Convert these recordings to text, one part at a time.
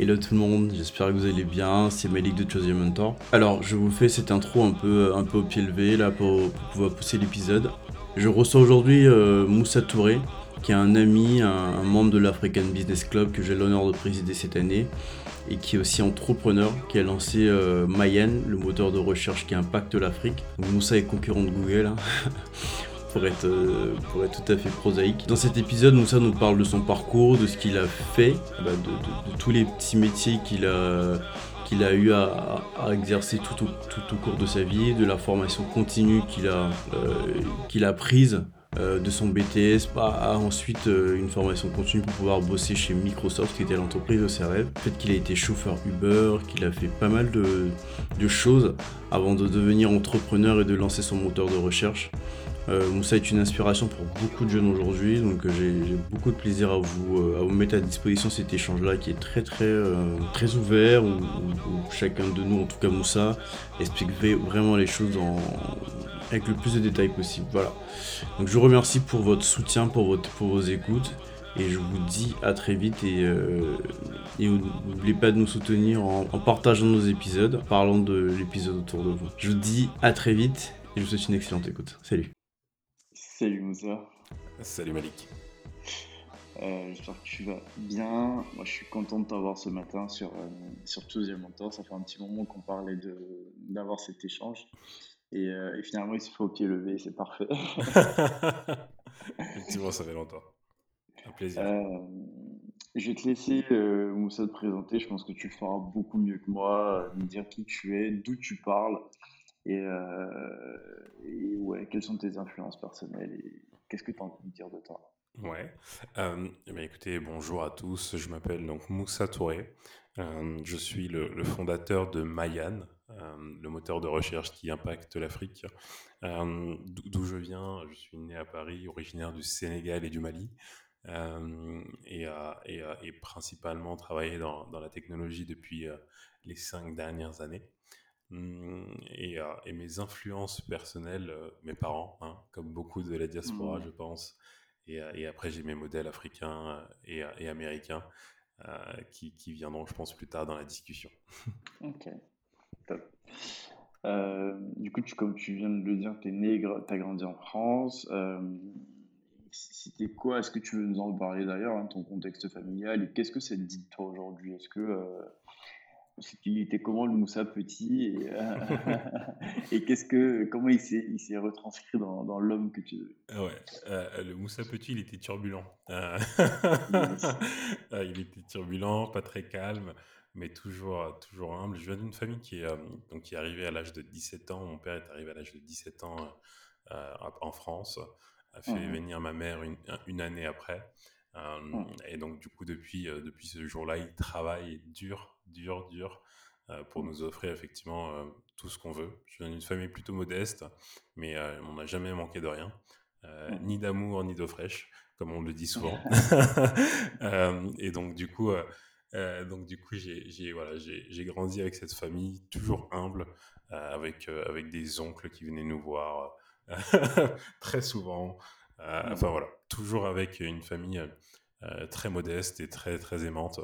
Hello tout le monde, j'espère que vous allez bien, c'est Malik de Chosen Mentor. Alors, je vous fais cette intro un peu, un peu au pied levé là pour, pouvoir pousser l'épisode. Je reçois aujourd'hui euh, Moussa Touré, qui est un ami, un, membre de l'African Business Club que j'ai l'honneur de présider cette année et qui est aussi entrepreneur, qui a lancé euh, Mayan, le moteur de recherche qui impacte l'Afrique. Moussa est concurrent de Google. Hein. pour être, euh, pour être tout à fait prosaïque. Dans cet épisode, Moussa nous parle de son parcours, de ce qu'il a fait, bah, de, tous les petits métiers qu'il a, qu'il a eu à, exercer tout au, cours de sa vie, de la formation continue qu'il a, euh, qu'il a prise euh, de son BTS à ensuite une formation continue pour pouvoir bosser chez Microsoft qui était l'entreprise de ses rêves. Le fait qu'il a été chauffeur Uber, qu'il a fait pas mal de, choses avant de devenir entrepreneur et de lancer son moteur de recherche. Euh, Moussa est une inspiration pour beaucoup de jeunes aujourd'hui, donc euh, j'ai beaucoup de plaisir à vous, euh, à vous mettre à disposition cet échange-là qui est très très très ouvert, où, chacun de nous, en tout cas Moussa, explique vraiment les choses avec le plus de détails possible. Voilà. Donc je vous remercie pour votre soutien, pour, votre, pour vos écoutes. Et je vous dis à très vite et, n'oubliez pas de nous soutenir en, en partageant nos épisodes, parlant de l'épisode autour de vous. Je vous dis à très vite et je vous souhaite une excellente écoute. Salut Salut Moussa. Salut Malik. Euh, j'espère que tu vas bien. Moi, je suis content de t'avoir ce matin sur, euh, sur Mentor. Ça fait un petit moment qu'on parlait d'avoir cet échange. Euh, et, finalement, il se fait au pied levé. C'est parfait. Effectivement, ça fait longtemps. Un plaisir. je vais te laisser, Moussa, te présenter. Je pense que tu le feras beaucoup mieux que moi. me dire qui tu es, d'où tu parles. Euh, et, ouais, quelles sont tes influences personnelles et qu'est-ce que tu as envie de dire de toi? Ouais. Euh, eh ben, écoutez, bonjour à tous. Je m'appelle donc Moussa Touré. Euh, je suis le, fondateur de Mayan, le moteur de recherche qui impacte l'Afrique. D'où je viens, je suis né à Paris, originaire du Sénégal et du Mali. Et, principalement travaillé dans, la technologie depuis les cinq dernières années. Et, euh, et, mes influences personnelles, euh, mes parents, hein, comme beaucoup de la diaspora, mmh. je pense. Et, euh, et après, j'ai mes modèles africains et, et américains qui, qui, viendront, je pense, plus tard dans la discussion. ok, top. du coup, tu, comme tu viens de le dire, tu es né, tu as grandi en France. C'était quoi Est-ce que tu veux nous en parler d'ailleurs, hein, ton contexte familial Et qu'est-ce que ça te dit de toi aujourd'hui? Est-ce que il était comment le Moussa petit et, euh, et qu'est-ce que comment il s'est il s'est retranscrit dans, dans l'homme que tu ah ouais euh, le Moussa petit il était turbulent. Euh, il était turbulent pas très calme mais toujours toujours humble. Je viens d'une famille qui est donc qui est arrivée à l'âge de 17 ans. Mon père est arrivé à l'âge de 17 ans en France. A fait mmh. venir ma mère une, une année après. Mmh. et donc du coup depuis depuis ce jour-là il travaille dur dur, dur, euh, pour nous offrir effectivement euh, tout ce qu'on veut. Je viens d'une famille plutôt modeste, mais euh, on n'a jamais manqué de rien, ni d'amour, ni d'eau fraîche, comme on le dit souvent. et donc du coup, donc du coup, j'ai voilà, j'ai grandi avec cette famille toujours humble, avec avec des oncles qui venaient nous voir très souvent. enfin voilà, toujours avec une famille très modeste et très très aimante.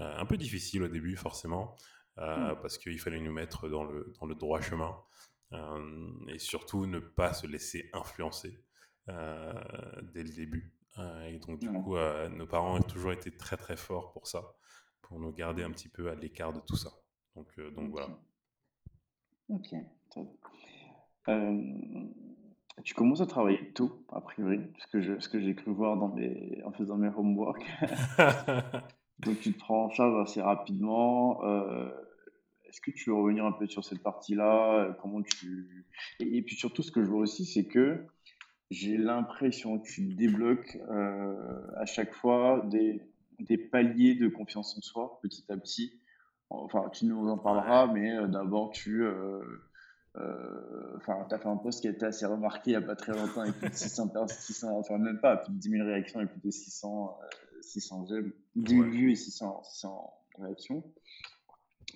Euh, un peu difficile au début, forcément, euh, mmh. parce qu'il fallait nous mettre dans le, dans le droit chemin euh, et surtout ne pas se laisser influencer dès le début. et donc, du coup, nos parents ont toujours été très très forts pour ça, pour nous garder un petit peu à l'écart de tout ça. Donc, donc voilà. Ok, tu commences à travailler tôt, a priori, ce que, ce que j'ai cru voir dans mes, en faisant mes homework. Donc tu te prends en charge assez rapidement. Euh, est-ce que tu veux revenir un peu sur cette partie-là Comment tu et, puis surtout, ce que je vois aussi, c'est que j'ai l'impression que tu débloques euh, à chaque fois des, des, paliers de confiance en soi, petit à petit. Enfin, tu nous en parleras, mais euh, d'abord, tu enfin, tu as fait un post qui a été assez remarqué il n'y a pas très longtemps, avec plus de 600, 600 enfin même pas, plus de 10 000 réactions et plus de 600 600 j'aime, 10 vues et 600, réactions.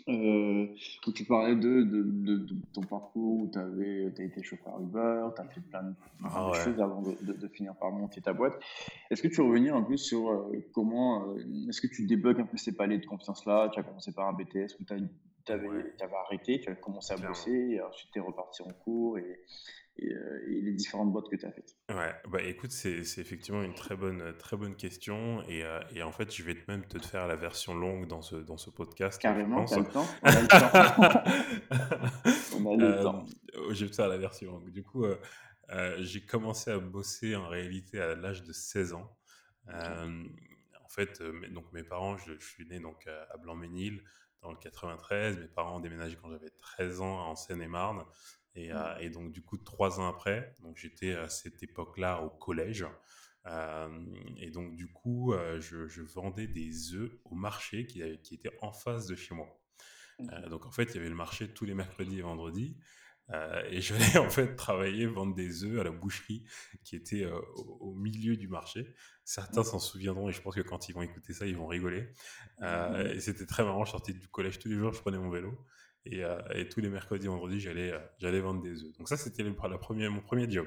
euh, où tu parlais de, de, de, ton parcours, où tu as été chauffeur Uber, tu as fait plein de, ah choses avant de, finir par monter ta boîte. Est-ce que tu veux revenir un peu sur euh, comment, euh, est-ce que tu débloques un peu ces paliers de confiance-là? Tu as commencé par un BTS où tu avais, arrêté, tu as commencé à bosser, et ensuite tu es reparti en cours et, euh, et, les différentes boîtes que tu as faites Ouais, bah écoute, c'est effectivement une très bonne, très bonne question. Et, euh, et, en fait, je vais même te faire la version longue dans ce, dans ce podcast. Carrément, tu as le temps. On a le temps. On a le temps. Euh, je vais te faire la version longue. Du coup, j'ai commencé à bosser en réalité à l'âge de 16 ans. en fait, donc mes parents, je, je, suis né donc à Blanc-Ménil dans le 93. Mes parents ont déménagé quand j'avais 13 ans en Seine-et-Marne. Et, mmh. euh, et, donc, du coup, trois ans après, donc j'étais à cette époque-là au collège. Euh, et donc, du coup, euh, je, je, vendais des œufs au marché qui, qui était en face de chez moi. donc, en fait, il y avait le marché tous les mercredis et vendredis. et je venais en fait travailler, vendre des œufs à la boucherie qui était au, milieu du marché. Certains mmh. s'en souviendront et je pense que quand ils vont écouter ça, ils vont rigoler. Mmh. et c'était très marrant. Je sortais du collège tous les jours, je prenais mon vélo euh, et, tous les mercredis, vendredis, j'allais, euh, j'allais vendre des œufs. Donc ça, c'était le, premier, mon premier job.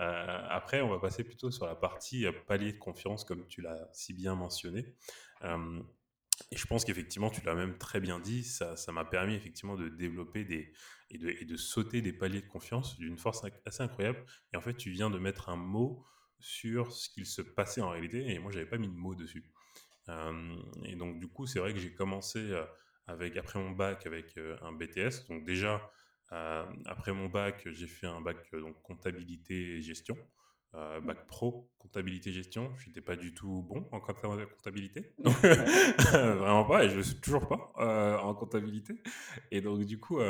Euh, après, on va passer plutôt sur la partie palier de confiance, comme tu l'as si bien mentionné. et je pense qu'effectivement, tu l'as même très bien dit, ça, ça m'a permis effectivement de développer des, et, de, et de sauter des paliers de confiance d'une force assez incroyable. Et en fait, tu viens de mettre un mot sur ce qu'il se passait en réalité, et moi, j'avais pas mis de mot dessus. et donc, du coup, c'est vrai que j'ai commencé avec, après mon bac avec euh, un BTS. Donc déjà, euh, après mon bac, j'ai fait un bac euh, donc comptabilité et gestion. bac pro, comptabilité gestion. Je n'étais pas du tout bon en comptabilité. Vraiment pas, et je ne suis toujours pas en comptabilité. Et donc, du coup,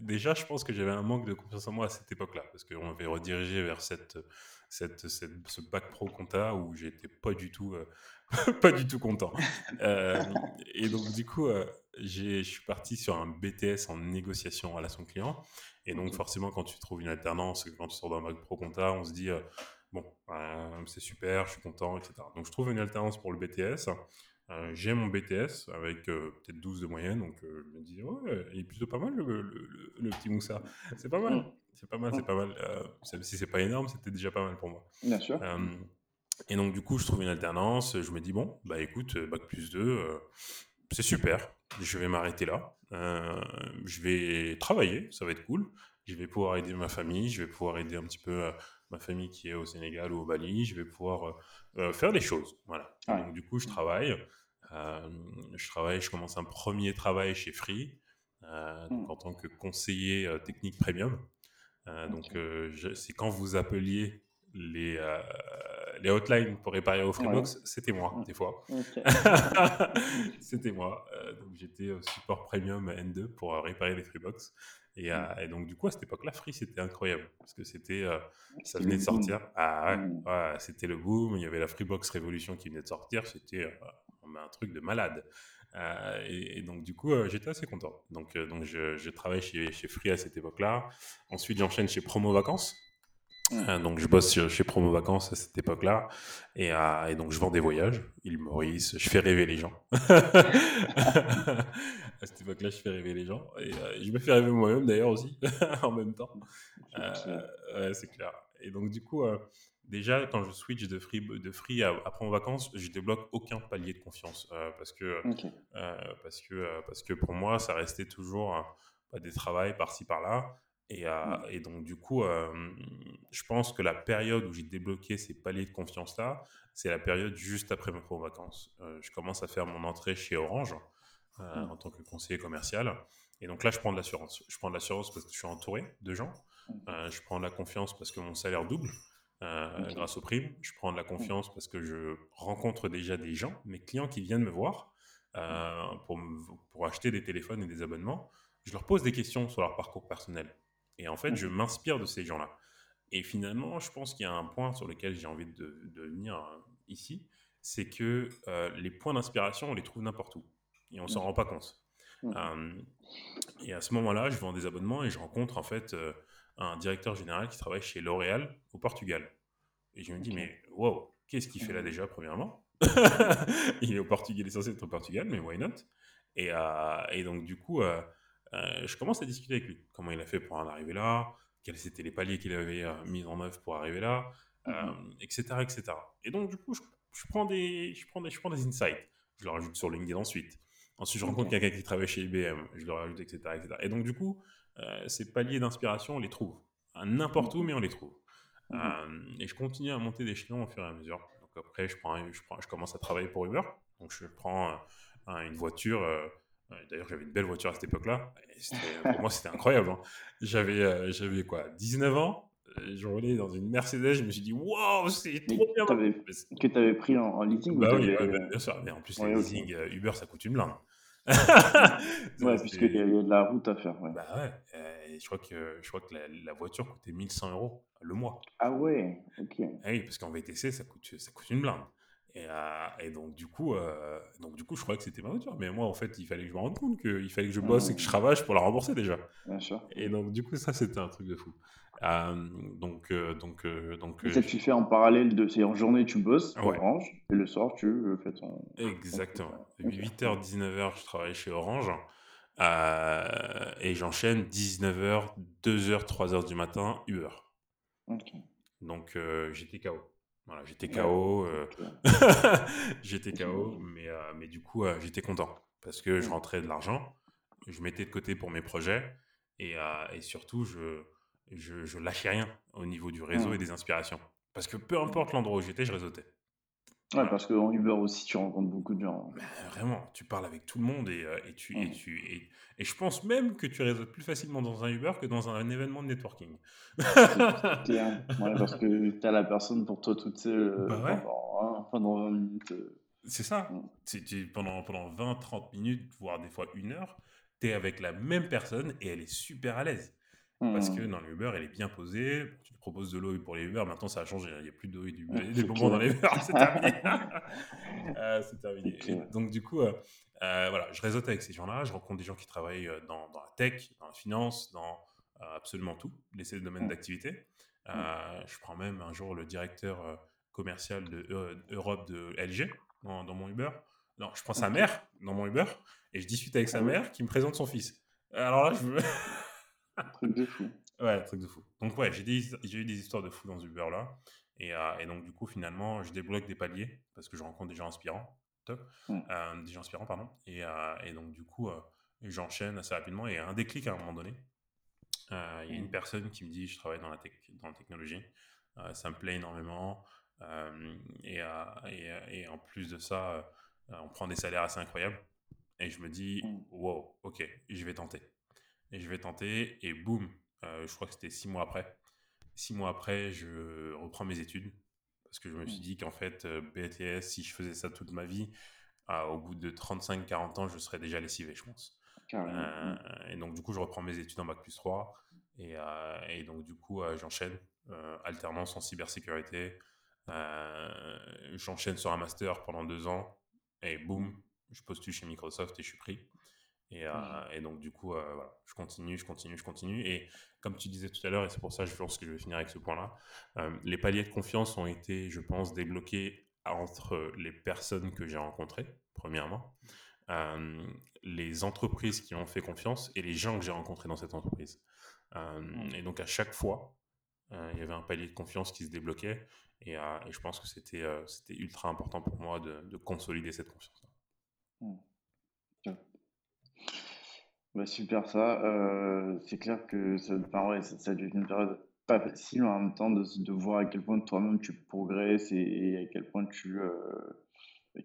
déjà, je pense que j'avais un manque de confiance en moi à cette époque-là, parce qu'on m'avait redirigé vers cette, cette, cette, ce bac pro compta où j'étais pas du tout, pas du tout content. et donc, du coup, je suis parti sur un BTS en négociation en relation client. Et donc, forcément, quand tu trouves une alternance, quand tu sors d'un bac pro compta, on se dit, euh, bon, euh, c'est super, je suis content, etc. Donc, je trouve une alternance pour le BTS. Euh, j'ai mon BTS avec peut-être 12 de moyenne, donc je me dis, ouais, il est plutôt pas mal le, le, petit Moussa. C'est pas mal, c'est pas mal, c'est pas mal. si c'est pas énorme, c'était déjà pas mal pour moi. Bien sûr. et donc, du coup, je trouve une alternance. Je me dis, bon, bah écoute, bac plus 2, c'est super je vais m'arrêter là. Euh, je vais travailler, ça va être cool. Je vais pouvoir aider ma famille, je vais pouvoir aider un petit peu euh, ma famille qui est au Sénégal ou au Bali. Je vais pouvoir euh, faire des choses. Voilà. Donc, du coup, je travaille. je travaille, je commence un premier travail chez Free, hmm. en tant que conseiller technique premium. Donc, c'est quand vous appeliez les, les hotlines pour réparer vos Freebox, c'était moi, des fois. c'était moi. Euh, donc j'étais au support premium N2 pour euh, réparer les Freebox. Et, euh, mm. et, donc, du coup, à cette époque-là, Free, c'était incroyable. Parce que c'était, ça venait de sortir. Ah mm. ouais, c'était le boom. Il y avait la Freebox Révolution qui venait de sortir. C'était un truc de malade. Et, donc, du coup, j'étais assez content. Donc, donc je, je travaille chez, chez Free à cette époque-là. Ensuite, j'enchaîne chez Promo Vacances. Euh, donc je bosse chez Promo Vacances à cette époque-là et, euh, et, donc je vends des voyages, île Maurice, je fais rêver les gens. à cette époque-là, je fais rêver les gens et euh, je me fais rêver moi-même d'ailleurs aussi en même temps. ouais, c'est clair. Et donc du coup, déjà quand je switch de free, de free à, Promo Vacances, je débloque aucun palier de confiance parce que parce que parce que pour moi, ça restait toujours bah, des travails par-ci par-là. Et, mmh. et, donc, du coup, je pense que la période où j'ai débloqué ces paliers de confiance-là, c'est la période juste après mes premières vacances. je commence à faire mon entrée chez Orange mmh. en tant que conseiller commercial. Et donc là, je prends de l'assurance. Je prends de l'assurance parce que je suis entouré de gens. Mmh. je prends de la confiance parce que mon salaire double grâce aux primes. Je prends de la confiance parce que je rencontre déjà des gens, mes clients qui viennent me voir pour, pour acheter des téléphones et des abonnements. Je leur pose des questions sur leur parcours personnel. Et en fait, je m'inspire de ces gens-là. Et finalement, je pense qu'il y a un point sur lequel j'ai envie de, venir euh, ici, c'est que euh, les points d'inspiration, on les trouve n'importe où. Et on ne s'en rend pas compte. et à ce moment-là, je vends des abonnements et je rencontre en fait euh, un directeur général qui travaille chez L'Oréal au Portugal. Et je me dis, mais wow, qu'est-ce qu'il fait là déjà, premièrement? Il est au Portugal, il est censé être au Portugal, mais why not? Et, et donc, du coup, je commence à discuter avec lui. Comment il a fait pour en arriver là? Quels étaient les paliers qu'il avait mis en œuvre pour arriver là? Etc., mmh etc. Et donc, du coup, je, prends des, je, prends des, je prends des insights. Je le rajoute sur LinkedIn ensuite. Ensuite, je rencontre quelqu'un qui travaille chez IBM. Je le rajoute, etc., etc. Et donc, du coup, ces paliers d'inspiration, on les trouve. N'importe où, mais on les trouve. Mmh et je continue à monter d'échelon au fur et à mesure. Donc après, je, prends, je, prends, je commence à travailler pour Uber. Donc je prends une voiture. D'ailleurs, j'avais une belle voiture à cette époque-là. Pour moi, c'était incroyable. Hein. J'avais, j'avais quoi 19 ans. Je roulais dans une Mercedes. Je me suis dit, waouh, c'est trop bien. Que tu avais pris en, leasing Bah oui, bien sûr. Mais en plus, le leasing Uber, ça coûte une blinde. ouais, puisqu'il y, a de la route à faire. Ouais. Bah ouais. je crois que, je crois que la, voiture coûtait 1100 euros le mois. Ah ouais, ok. Ah oui, parce qu'en VTC, ça coûte, ça coûte une blinde. Et, euh, et donc, du coup, euh, donc, du coup, je croyais que c'était ma voiture. Mais moi, en fait, il fallait que je me rende compte qu'il fallait que je bosse et que je travaille pour la rembourser déjà. Bien sûr. Et donc, du coup, ça, c'était un truc de fou. Euh, donc, donc, donc. ça, tu fais en parallèle de. C'est en journée, tu bosses Orange, et le soir, tu fais ton. Exactement. 8h, 19h, je travaille chez Orange. et j'enchaîne 19h, 2h, 3h du matin, Uber. Donc, j'étais KO. Voilà, j'étais KO. j'étais KO, mais, mais du coup, j'étais content parce que je rentrais de l'argent, je mettais de côté pour mes projets et, et surtout, je, je, je, lâchais rien au niveau du réseau et des inspirations. Parce que peu importe l'endroit où j'étais, je réseautais. Ouais, parce qu'en Uber aussi, tu rencontres beaucoup de gens. Bah, vraiment, tu parles avec tout le monde et, et tu, et, mmh. tu et, et, je pense même que tu réseautes plus facilement dans un Uber que dans un, événement de networking. ouais, parce que tu as la personne pour toi toute seule bah pendant, pendant, 20 minutes. C'est ça. Mmh. pendant, pendant 20-30 minutes, voire des fois une heure, tu es avec la même personne et elle est super à l'aise. Parce que mmh. dans l'Uber, elle est bien posée. Tu te proposes de l'eau pour les Uber. Maintenant, ça a changé. Il n'y a plus d'eau et du, des bonbons dans les Uber. C'est terminé. Ah, c'est terminé. donc, du coup, euh, euh, voilà, je réseaute avec ces gens-là. Je rencontre des gens qui travaillent euh, dans, dans, la tech, dans la finance, dans absolument tout, les domaines mmh. d'activité. Mmh. je prends même un jour le directeur commercial de Europe de LG dans, dans, mon Uber. Non, je prends sa mère dans mon Uber et je discute avec sa ah mère qui me présente son fils. Alors là, je me... truc de fou. Ouais, truc de fou. Donc ouais, j'ai eu des histoires de fou dans Uber là. Et, euh, et, donc du coup, finalement, je débloque des paliers parce que je rencontre des gens inspirants. Top. Mmh. Euh, des gens inspirants, pardon. Et, euh, et donc du coup, j'enchaîne assez rapidement. Et un déclic à un moment donné. Il y a une mmh. personne qui me dit, je travaille dans la, dans la technologie. ça me plaît énormément. Et, et, et, en plus de ça, on prend des salaires assez incroyables. Et je me dis, mmh. wow, ok, je vais tenter et je vais tenter. Et boum, euh, je crois que c'était six mois après. Six mois après, je reprends mes études parce que je me suis mmh. dit qu'en fait, euh, BTS, si je faisais ça toute ma vie, euh, au bout de 35-40 ans, je serais déjà lessivé, je pense. et donc, du coup, je reprends mes études en Bac plus 3. Et, et donc, du coup, j'enchaîne alternance en cybersécurité. j'enchaîne sur un master pendant deux ans. Et boum, je postule chez Microsoft et je suis pris. Et, euh, mmh. et, donc, du coup, euh, voilà, je continue, je continue, je continue. Et comme tu disais tout à l'heure, et c'est pour ça que je pense que je vais finir avec ce point-là, euh, les paliers de confiance ont été, je pense, débloqués entre les personnes que j'ai rencontrées, premièrement, les entreprises qui ont fait confiance et les gens que j'ai rencontrés dans cette entreprise. Mmh. Et donc, à chaque fois, il y avait un palier de confiance qui se débloquait. Et, et je pense que c'était ultra important pour moi de, de consolider cette confiance. Mmh. Bah, super ça. Euh, c'est clair que ça, enfin, ça, ça a dû être une période pas facile en même temps de, de voir à quel point toi-même tu progresses et, à quel point tu, euh,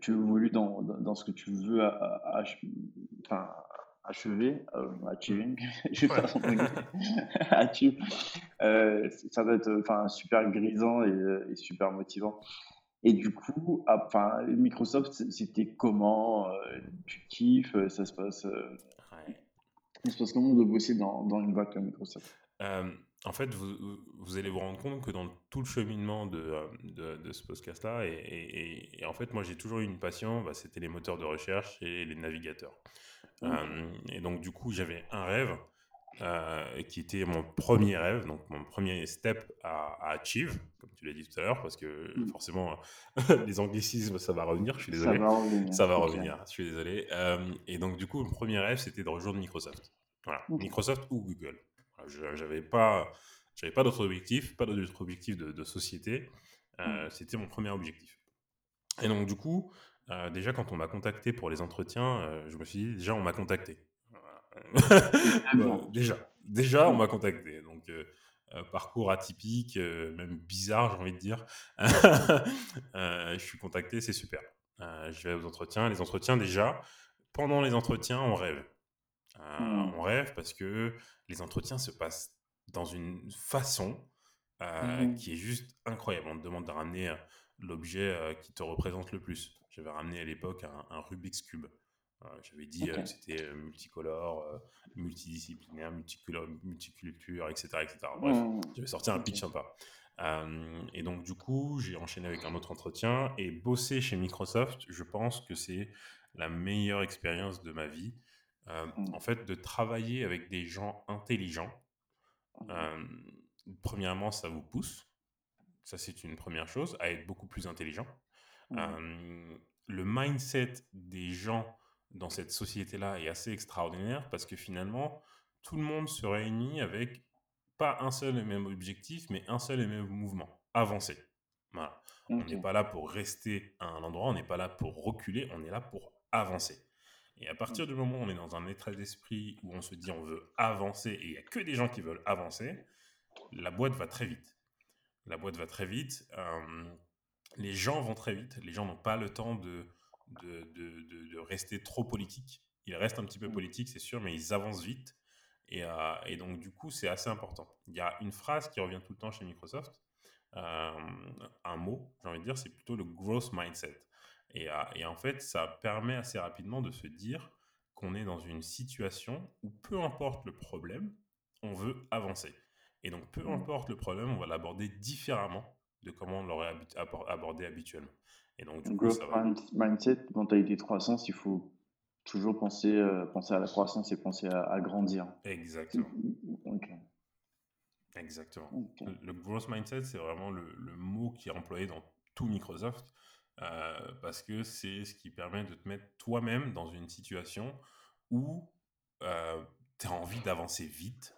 tu évolues dans, dans, ce que tu veux à, enfin, achever, euh, achieving, je vais faire son euh, ça doit être enfin, super grisant et, et super motivant. Et du coup, enfin, Microsoft, c'était comment Tu kiffes Ça se passe ça se passe comment de bosser dans, dans une boîte comme Microsoft? Euh, En fait, vous, vous, allez vous rendre compte que dans tout le cheminement de, euh, de, de ce podcast-là, et, et, en fait, moi j'ai toujours eu une passion, bah, c'était les moteurs de recherche et les navigateurs. Euh, et donc, du coup, j'avais un rêve qui était mon premier rêve, donc mon premier step à, à achieve, comme tu l'as dit tout à l'heure, parce que Mm. forcément, les anglicismes, ça va revenir, je suis Ça désolé. va revenir, Ça va revenir, je suis désolé. Euh, et donc, du coup, le premier rêve, c'était de rejoindre Microsoft. Voilà. Microsoft ou Google. Voilà, je- J'avais pas, j'avais pas d'autre objectif, pas d'autre objectif de, de société. Euh, C'était mon premier objectif. Et donc, du coup, euh, déjà, quand on m'a contacté pour les entretiens, euh, je me suis dit, déjà, on m'a contacté. Bah, déjà, déjà, on m'a contacté. Donc, euh, euh, parcours atypique, euh, même bizarre, j'ai envie de dire. Je suis contacté, c'est super. Je vais aux entretiens. Les entretiens, déjà, pendant les entretiens, on rêve. Euh, Mm. On rêve parce que les entretiens se passent dans une façon Mhm. qui est juste incroyable. On te demande de ramener l'objet qui te représente le plus. J'avais ramené à l'époque un, un Rubik's Cube. Euh, J'avais dit euh, que c'était euh, multicolore, multidisciplinaire, multiculture, etc. etc. Bref, Mm. j'avais sorti un pitch sympa. Euh, et donc, du coup, j'ai enchaîné avec un autre entretien. Et bosser chez Microsoft, je pense que c'est la meilleure expérience de ma vie. Euh, Mm. En fait, de travailler avec des gens intelligents. Mm. euh, premièrement, ça vous pousse. Ça, c'est une première chose, à être beaucoup plus intelligent. Mm. Euh, le mindset des gens dans cette société-là est assez extraordinaire parce que finalement, tout le monde se réunit avec pas un seul et même objectif, mais un seul et même mouvement, avancer. Voilà. On n'est pas là pour rester à un endroit, on n'est pas là pour reculer, on est là pour avancer. Et à partir du moment où on est dans un état d'esprit où on se dit on veut avancer et il n'y a que des gens qui veulent avancer, la boîte va très vite. La boîte va très vite. euh, les gens vont très vite. Les gens n'ont pas le temps de, de, de, de- de rester trop politique. Ils restent un petit peu Mm. politiques, c'est sûr, mais ils avancent vite. Et, euh, et donc, du coup, c'est assez important. Il y a une phrase qui revient tout le temps chez Microsoft. euh, un mot, j'ai envie de dire, c'est plutôt le growth mindset. Et, euh, et en fait, ça permet assez rapidement de se dire qu'on est dans une situation où peu importe le problème, on veut avancer. Et donc, peu Mm. importe le problème, on va l'aborder différemment de comment on l'aurait abordé habituellement. Et donc, du coup, Growth ça va. mind- mindset, mentalité de croissance, il faut toujours penser, euh, penser à la croissance et penser à, à grandir. Exactement. Ok. Exactement. Le- Le growth mindset, c'est vraiment le, le mot qui est employé dans tout Microsoft euh, parce que c'est ce qui permet de te mettre toi-même dans une situation où tu as envie d'avancer vite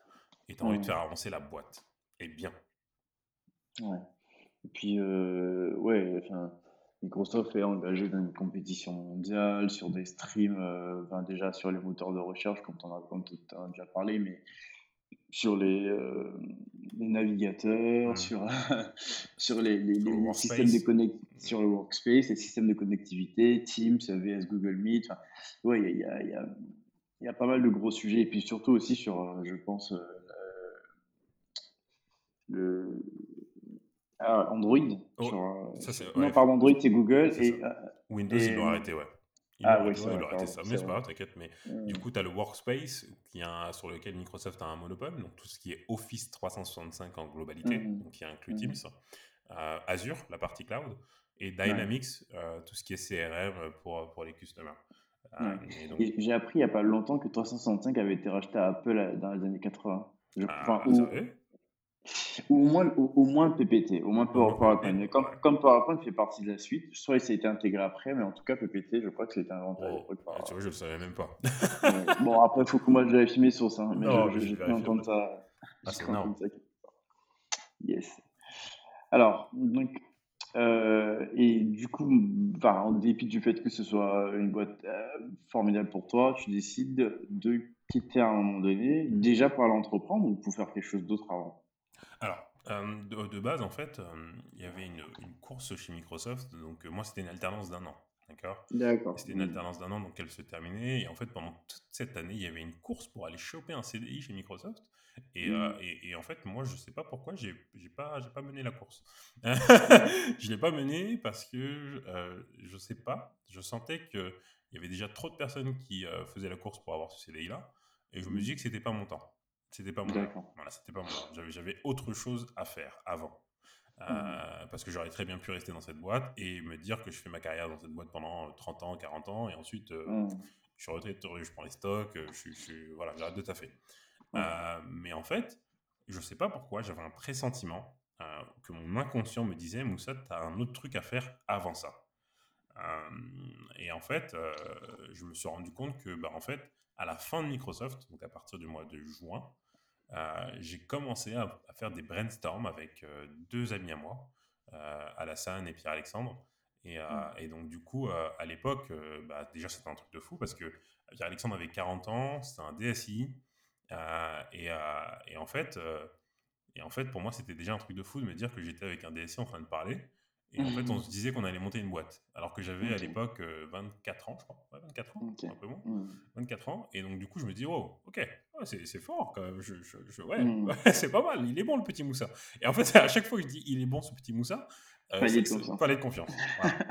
et tu as envie de Mm. faire avancer la boîte. Et bien. Ouais. Et puis, euh, ouais, enfin, Microsoft est engagé dans une compétition mondiale, sur des streams, euh, déjà sur les moteurs de recherche, comme tu en as, en déjà parlé, mais sur les, euh, les navigateurs, Mm. sur, sur les, le systèmes de connect, sur le workspace, les systèmes de connectivité, Teams, VS Google Meet. Ouais, il y a, il y, a, il y a- il y a pas mal de gros sujets. Et puis surtout aussi sur, euh, je pense, euh, le ah, Android. Oh, sur, euh, ça, c'est- non, ouais. pardon, Android, c'est Google. C'est Et, ça. euh, Windows, Et- ils l'ont arrêté, ouais. Ils Ah l'ont oui, arrêté, vrai, ça. Mais c'est pas grave, t'inquiète. Mais euh, du coup, tu as le Workspace qui a, sur lequel Microsoft a un monopole, donc tout ce qui est Office 365 en globalité, Mhm. donc qui inclut Mhm. Teams, euh, Azure, la partie cloud, et Dynamics, euh, tout ce qui est CRM pour, pour les customers. Euh, Ouais. donc, j'ai appris il n'y a pas longtemps que 365 avait été racheté à Apple euh, dans les années 80. Je- ah, enfin, ou, ou au moins, au, au moins PPT, au moins PowerPoint. Mais comme, comme PowerPoint fait partie de la suite, soit ça a été intégré après, mais en tout cas PPT, je crois que c'était inventé Oh, par- tu vois, je le savais même pas. Ouais. Bon, après, il faut que moi je vérifie mes sources, hein, mais je- je- je j'ai vérifie entendre ça. Ah, c'est énorme. ça. Yes. Alors, donc, euh, et du coup, enfin, en dépit du fait que ce soit une boîte euh, formidable pour toi, tu décides de, de quitter à un moment donné, déjà pour aller entreprendre ou pour faire quelque chose d'autre avant? Alors, euh, de, de base, en fait, euh, il y avait une, une course chez Microsoft. Donc, euh, moi, c'était une alternance d'un an. D'accord? D'accord. C'était une alternance d'un an, donc elle se terminait. Et en fait, pendant toute cette année, il y avait une course pour aller choper un CDI chez Microsoft. Et, euh, et, et en fait, moi, je sais pas pourquoi, j'ai j'ai pas, pas mené la course. je l'ai pas menée parce que je sais pas, je sentais qu'il y avait déjà trop de personnes qui faisaient la course pour avoir ce CDI-là. Et je me Mhm. dis que c'était pas mon temps. C'était pas. D'accord. Voilà, c'était pas temps. J'avais, j'avais autre chose à faire avant. Euh, parce que j'aurais très bien pu rester dans cette boîte et me dire que je fais ma carrière dans cette boîte pendant euh, 30 ans, 40 ans, et ensuite euh, Mhm. je suis retraité, je prends les stocks, euh, je, suis- je voilà, j'arrête de taffer. Ouais. Euh, mais en fait, je sais pas pourquoi, j'avais un pressentiment que mon inconscient me disait, Moussa, tu as un autre truc à faire avant ça. et en fait, je me suis rendu compte que, bah, en fait, à la fin de Microsoft, donc à partir du mois de juin, j'ai commencé à, faire des brainstorms avec deux amis à moi, Alassane et Pierre-Alexandre. Et, mmh. et, donc, du coup, à l'époque, bah, déjà, c'était un truc de fou parce que Pierre-Alexandre avait 40 ans, c'était un DSI. et, et, en fait, et en fait, pour moi, c'était déjà un truc de fou de me dire que j'étais avec un DSI en train de parler. Et en fait, on se disait qu'on allait monter une boîte. Alors que j'avais à l'époque 24 ans, je crois. 24 ans, un peu moins. 24 ans. Et donc, du coup, je me dis, oh, ok, c'est fort quand même. Je, je, ouais, c'est pas mal. Il est bon, le petit Moussa. Et en fait, à chaque fois que je dis, il est bon, ce petit Moussa, euh, Palier de confiance. Palais de confiance.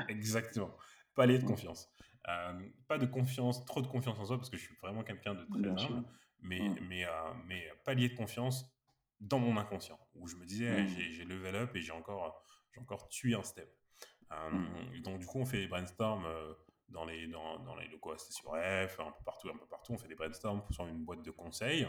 exactement. Palier de confiance. Euh, pas de confiance, trop de confiance en soi, parce que je suis vraiment quelqu'un de très humble. Mais, mais, euh, mais palier de confiance dans mon inconscient, où je me disais, j'ai level up et j'ai encore, encore tué un step. Donc, du coup, on fait des brainstorms dans les, dans, dans les locaux F, un peu partout, un peu partout. On fait des brainstorms sur une boîte de conseils.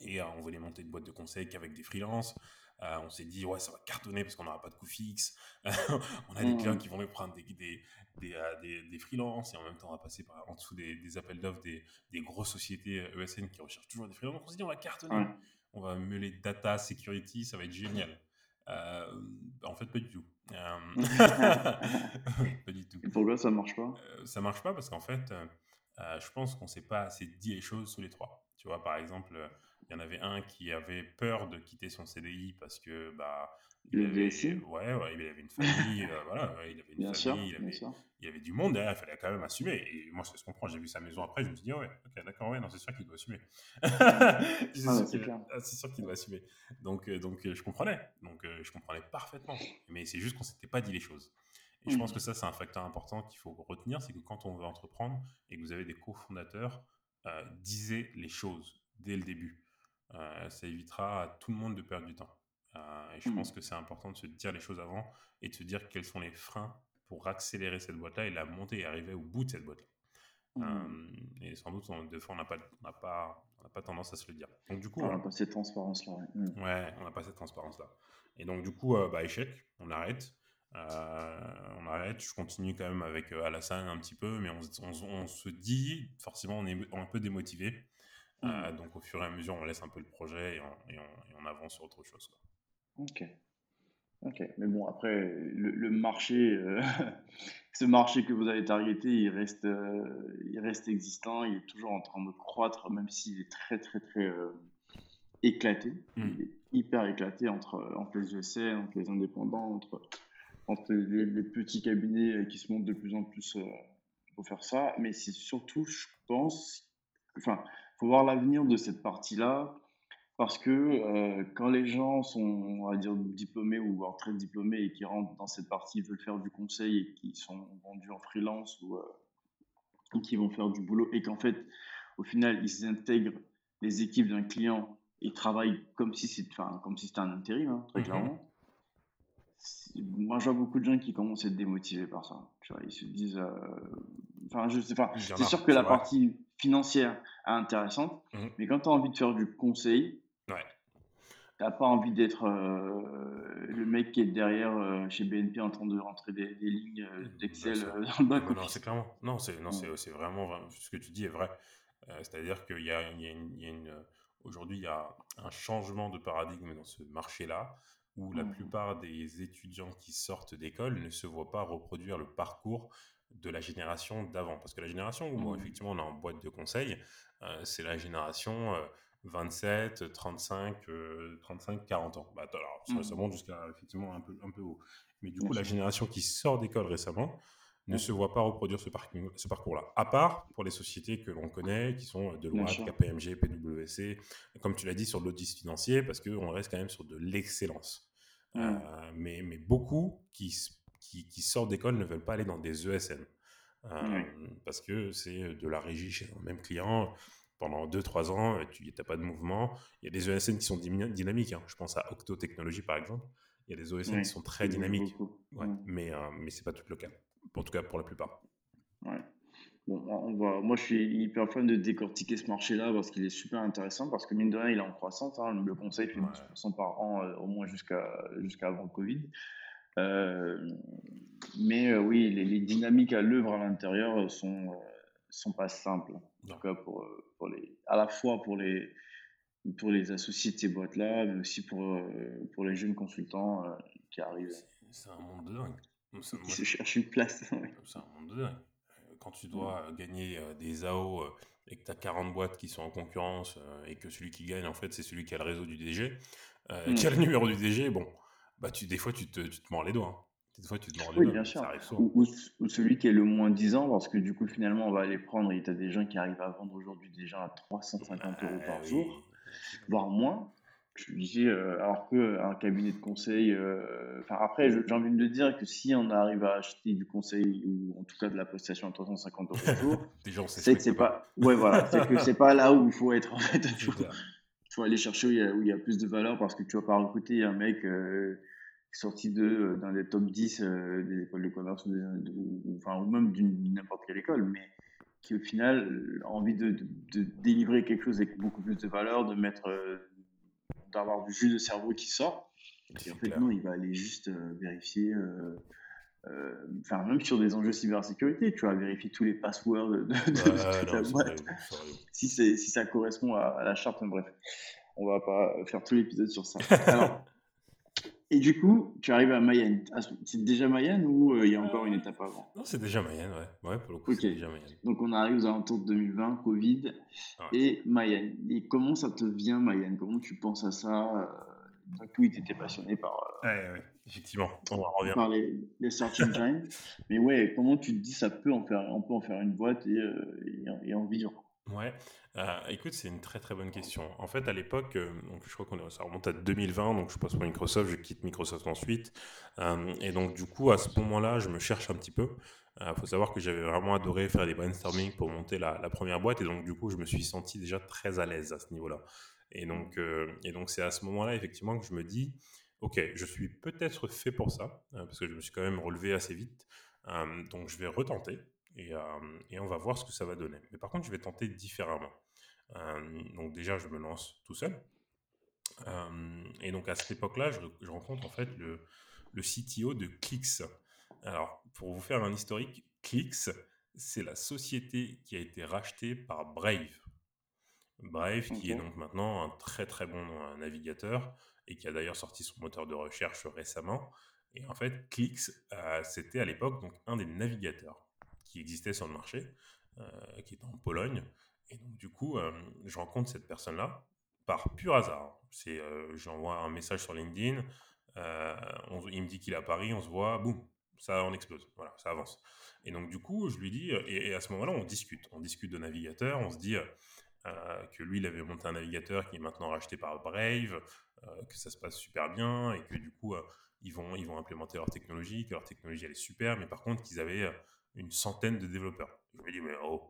Et on voulait monter une boîte de conseils qu'avec des freelances. Euh, on s'est dit, ouais, ça va cartonner parce qu'on n'aura pas de coût fixe. on a des clients mmh. qui vont nous prendre des, des, des, euh, des, des freelances et en même temps, on va passer par, en dessous des, appels d'offres des, grosses sociétés ESN euh, e qui recherchent toujours des freelances. on s'est dit, on va cartonner. On va meuler data, security, ça va être génial. En fait, pas du tout. pas du tout. Et pourquoi ça marche pas? Ça marche pas parce qu'en fait, je pense qu'on s'est pas assez dit les choses sous les trois. Tu vois, par exemple, il y en avait un qui avait peur de quitter son CDI parce que bah il avait, ouais, ouais, il avait une famille, euh, voilà, il avait une famille, il, avait, il, y avait, du monde derrière, il fallait quand même assumer. Et moi, ce qu'on comprends. J'ai vu sa maison après, je me suis dit, ouais, ok, d'accord, ouais, non, c'est sûr qu'il doit assumer. ah, c'est sûr qu'il doit assumer. Donc, euh, donc, euh, je comprenais. Donc, je comprenais parfaitement. Mais c'est juste qu'on s'était pas dit les choses. Et je pense que ça, c'est un facteur important qu'il faut retenir, c'est que quand on veut entreprendre et que vous avez des cofondateurs, disez les choses dès le début. Ça évitera à tout le monde de perdre du temps. Euh, et je pense mmh. que c'est important de se dire les choses avant et de se dire quels sont les freins pour accélérer cette boîte-là et la monter et arriver au bout de cette boîte-là. Mmh. Euh, et sans doute, on, des fois, on n'a pas, pas, pas tendance à se le dire. Donc, du coup, on n'a pas cette transparence-là. Ouais. Mmh. ouais, on n'a pas cette transparence-là. Et donc, du coup, bah, échec, on arrête. on arrête, je continue quand même avec Alassane un petit peu, mais on, on se dit, forcément, on est un peu démotivé. Euh, mmh. donc au fur et à mesure, on laisse un peu le projet et on, avance sur autre chose. Ok. Ok. Mais bon, après, le, marché, euh, ce marché que vous avez targeté, il reste, euh, il reste existant. Il est toujours en train de croître, même s'il est très, très, très éclaté. Mmh. Il est hyper éclaté entre, entre les ESN, entre les indépendants, entre, entre les, les, petits cabinets qui se montent de plus en plus pour faire ça. Mais c'est surtout, je pense, enfin, faut voir l'avenir de cette partie-là parce que euh, quand les gens sont, on va dire, diplômés ou voire très diplômés et qui rentrent dans cette partie, veulent faire du conseil et qui sont vendus en freelance ou euh, qui vont faire du boulot et qu'en fait, au final, ils intègrent les équipes d'un client et travaillent comme si c'était, enfin, si un intérim, hein, très clairement. Moi, je vois beaucoup de gens qui commencent à être démotivés par ça. Tu vois, ils se disent, euh, enfin, je sais pas. C'est sûr que la partie financière intéressante, mmh. mais quand tu as envie de faire du conseil, ouais. tu n'as pas envie d'être euh, le mec qui est derrière euh, chez BNP en train de rentrer des, lignes euh, mmh, d'Excel dans le bac. Non, c'est clairement. Non, c'est non, c'est vraiment, ce que tu dis est vrai. C'est-à-dire qu'il y a, il y a une, une aujourd'hui il y a un changement de paradigme dans ce marché-là où la mmh. plupart des étudiants qui sortent d'école ne se voient pas reproduire le parcours de la génération d'avant. Parce que la génération où, mmh. effectivement, on est en boîte de conseil, euh, c'est la génération 27, 35, 35, 40 ans. Bah, alors, ça, mmh. monte jusqu'à effectivement un peu, un peu haut. Mais du coup, la génération qui sort d'école récemment ne se voit pas reproduire ce, ce parcours-là. À part pour les sociétés que l'on connaît, qui sont Deloitte, KPMG, PwC, comme tu l'as dit, sur l'audit financier, parce qu'on reste quand même sur de l'excellence. Mmh. Euh, mais, mais beaucoup qui qui, sortent d'école ne veulent pas aller dans des ESN. Euh, parce que c'est de la régie chez un même client. Pendant 2-3 ans, tu n'as pas de mouvement. Il y a des ESN qui sont dynamiques. Hein. Je pense à Octo Technologies, par exemple. Il y a des ESN qui sont très dynamiques. Mais, euh, mais ce n'est pas tout le cas. En tout cas, pour la plupart. Ouais. Bon, on va, moi, je suis hyper fan de décortiquer ce marché-là parce qu'il est super intéressant, parce que mine de rien, il est en croissance. hein. Le conseil fait 12% par an, euh, au moins jusqu'à jusqu'à avant le Covid. Euh, mais euh, oui, les, les dynamiques à l'œuvre à l'intérieur sont, sont pas simples. En tout cas, pour, euh, pour les, à la fois pour les, pour les associés de ces boîtes-là, mais aussi pour, euh, pour les jeunes consultants euh, qui arrivent, C'est un monde de dingue. Moi, qui se cherchent une place. ouais. C'est un monde de dingue. Quand tu dois euh, gagner des AO et que tu as 40 boîtes qui sont en concurrence et que celui qui gagne, en fait, c'est celui qui a le réseau du DG, euh, qui a le Mm. numéro du DG, bon, bah, tu, des fois, tu te, tu te mords les doigts. Des fois, tu te mords les Oui, bien sûr. ça arrive souvent. Ou, ou c- ou celui qui est le moins 10 ans, parce que du coup, finalement, on va aller prendre. Et tu as des gens qui arrivent à vendre aujourd'hui déjà à 350 euros par oui, jour, voire moins. Je dis, euh, alors qu'un cabinet de conseil. euh, Enfin, après, j'ai envie de dire que si on arrive à acheter du conseil, ou en tout cas de la prestation à 350 euros par jour, c'est que c'est pas. pas. Ouais, voilà. C'est que c'est pas là où il faut être, en fait. Il C'est faut, aller chercher où il y a, où il y a plus de valeur parce que tu vas pas recruter un mec euh, sorti de euh, dans les top 10 euh, des écoles de commerce ou, des- de- ou- enfin, ou même d'une n'importe quelle école, mais qui au final euh, a envie de, de, de délivrer quelque chose avec beaucoup plus de valeur, de mettre, d'avoir du jus de cerveau qui sort. Et en fait, clair. non, il va aller juste vérifier, euh, enfin, même sur des enjeux cybersécurité, tu vas vérifier tous les passwords de, de, de- non, c'est boîte vrai, si, si ça correspond à, à la charte, mais bref, on va pas faire tout l'épisode sur ça. Alors, et du coup, tu arrives à Mayenne. Ah, C'est déjà Mayenne ou euh, il y a encore une Euh, étape avant? Non, c'est déjà Mayenne, ouais. Ouais, pour le coup, Ok, c'est déjà Mayenne. donc on arrive aux alentours de 2020, Covid Ouais. et Mayenne. Et comment ça te vient, Mayenne? Comment tu penses à ça? euh, Donc, oui, tu étais passionné par, euh, Ouais, ouais, effectivement, on en revient. par les, les search engines, mais ouais, comment tu te dis ça peut en faire, on peut en faire une boîte et, euh, et, et en vivre? Ouais, euh, écoute, c'est une très très bonne question. En fait, à l'époque, euh, je crois qu'on ça remonte à 2020, donc je passe pour Microsoft, je quitte Microsoft ensuite, Euh, et donc du coup, à ce moment-là, je me cherche un petit peu. Il faut savoir que j'avais vraiment adoré faire des brainstorming pour monter la, la première boîte, et donc du coup, je me suis senti déjà très à l'aise à ce niveau-là. Et donc, et donc c'est à ce moment-là effectivement que je me dis, ok, je suis peut-être fait pour ça, parce que je me suis quand même relevé assez vite. Donc je vais retenter et, euh, et on va voir ce que ça va donner. Mais par contre, je vais tenter différemment. Euh, donc déjà, je me lance tout seul. Euh, et donc à cette époque-là, je, je rencontre en fait le, le CTO de Clix. Alors, pour vous faire un historique, Clix, c'est la société qui a été rachetée par Brave. Brave, qui est donc maintenant un très très bon navigateur et qui a d'ailleurs sorti son moteur de recherche récemment. Et en fait, Clix, euh, c'était à l'époque donc un des navigateurs qui existait sur le marché, euh, qui était en Pologne. Et donc du coup, euh, je rencontre cette personne-là par pur hasard. Euh, j'envoie un message sur LinkedIn, euh, on- il me dit qu'il est à Paris, on se voit, boum, ça en explose, voilà, ça avance. Et donc du coup, je lui dis, et, à ce moment-là, on discute, on discute de navigateur, on se dit que lui, il avait monté un navigateur qui est maintenant racheté par Brave, que ça se passe super bien et que du coup, ils, vont, ils vont implémenter leur technologie, que leur technologie, elle est super, mais par contre, qu'ils avaient une centaine de développeurs. Je me dis, mais oh,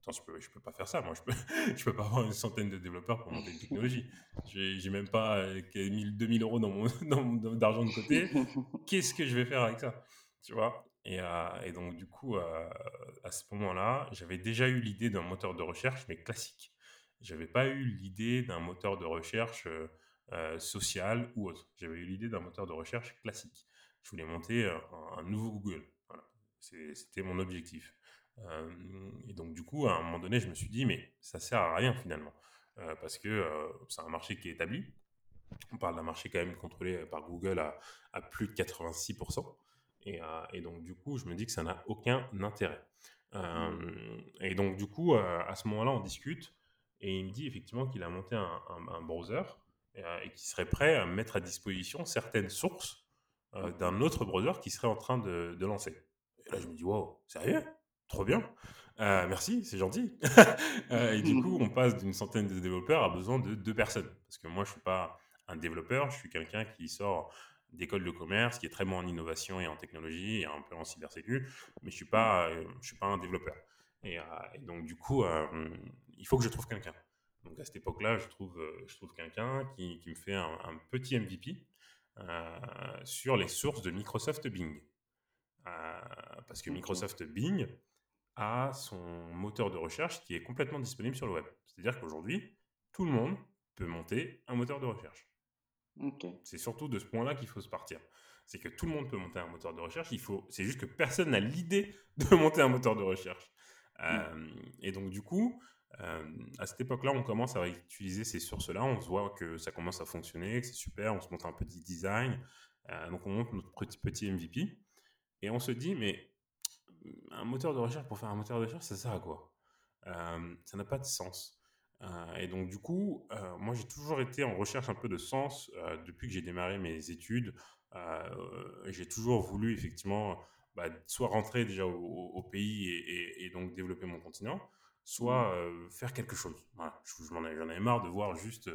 attends, je peux, je peux pas faire ça, moi, je peux, je peux pas avoir une centaine de développeurs pour monter une technologie. J'ai même pas euh, que 1000, 2000 euros dans mon, dans d'argent de côté. Qu'est-ce que je vais faire avec ça? Tu vois? Et, euh, et donc, du coup, euh, à ce moment-là, j'avais déjà eu l'idée d'un moteur de recherche, mais classique. J'avais pas eu l'idée d'un moteur de recherche euh, social ou autre. J'avais eu l'idée d'un moteur de recherche classique. Je voulais monter un, un nouveau Google. C'était mon objectif. Euh, et donc, du coup, à un moment donné, je me suis dit, mais ça sert à rien finalement. Euh, parce que euh, c'est un marché qui est établi. On parle d'un marché quand même contrôlé par Google à, plus de 86%. Et, et donc, du coup, je me dis que ça n'a aucun intérêt. Et donc, du coup, à ce moment-là, on discute. Et il me dit effectivement qu'il a monté un, browser et qu'il serait prêt à mettre à disposition certaines sources d'un autre browser qui serait en train de lancer. Et là, je me dis, wow, sérieux? Trop bien Euh, Merci, c'est gentil. Euh, et du coup, on passe d'une centaine de développeurs à besoin de deux personnes. Parce que moi, je ne suis pas un développeur, je suis quelqu'un qui sort d'école de commerce, qui est très bon en innovation et en technologie et un peu en cybersécurité, mais je ne suis, pas, euh, je suis pas un développeur. Et, euh, et donc, du coup, euh, il faut que je trouve quelqu'un. Donc, à cette époque-là, je trouve, je trouve quelqu'un qui, qui me fait un, un petit MVP sur les sources de Microsoft Bing. Euh, parce que. Microsoft Bing a son moteur de recherche qui est complètement disponible sur le web. C'est-à-dire qu'aujourd'hui, tout le monde peut monter un moteur de recherche. C'est surtout de ce point-là qu'il faut se partir. C'est que tout le monde peut monter un moteur de recherche. Il faut, c'est juste que personne n'a l'idée de monter un moteur de recherche. Mm. Euh, et donc du coup, euh, à cette époque-là, on commence à utiliser ces sources-là. On se voit que ça commence à fonctionner, que c'est super. On se monte un petit design. Euh, donc on monte notre petit, petit MVP. Et on se dit, mais un moteur de recherche pour faire un moteur de recherche, ça sert à quoi Ça n'a pas de sens. Euh, et donc, du coup, euh, moi, j'ai toujours été en recherche un peu de sens depuis que j'ai démarré mes études. j'ai toujours voulu, effectivement, bah, soit rentrer déjà au, pays et, donc développer mon continent, soit mmh. faire quelque chose. Voilà. J'en avais marre de voir juste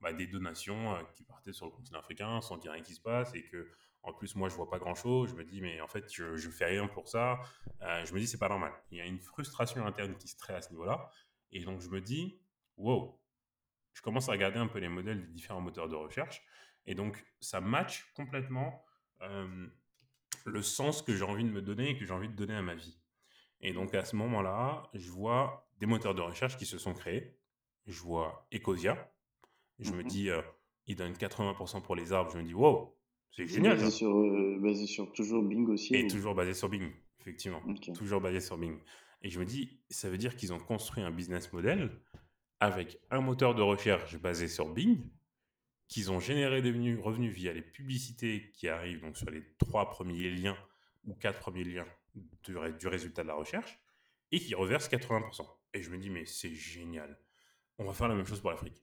bah, des donations qui partaient sur le continent africain sans ait rien qui se passe et que, en plus, moi, je vois pas grand chose. Je me dis, mais en fait, je, je fais rien pour ça. je me dis, c'est pas normal. Il y a une frustration interne qui se crée à ce niveau-là. Et donc, je me dis, wow, je commence à regarder un peu les modèles des différents moteurs de recherche. Et donc, ça match complètement euh, le sens que j'ai envie de me donner et que j'ai envie de donner à ma vie. Et donc, à ce moment-là, je vois des moteurs de recherche qui se sont créés. Je vois Ecosia. Je me mhm. dis, euh, il donne 80% pour les arbres. Je me dis, wow, c'est génial. Basé sur, euh, basé sur toujours Bing aussi. Et toujours basé sur Bing, effectivement. Toujours basé sur Bing. Et je me dis, ça veut dire qu'ils ont construit un business model avec un moteur de recherche basé sur Bing, qu'ils ont généré des revenus via les publicités qui arrivent donc sur les trois premiers liens ou quatre premiers liens du, du résultat de la recherche, et qui reversent 80%. Et je me dis, mais c'est génial. On va faire la même chose pour l'Afrique.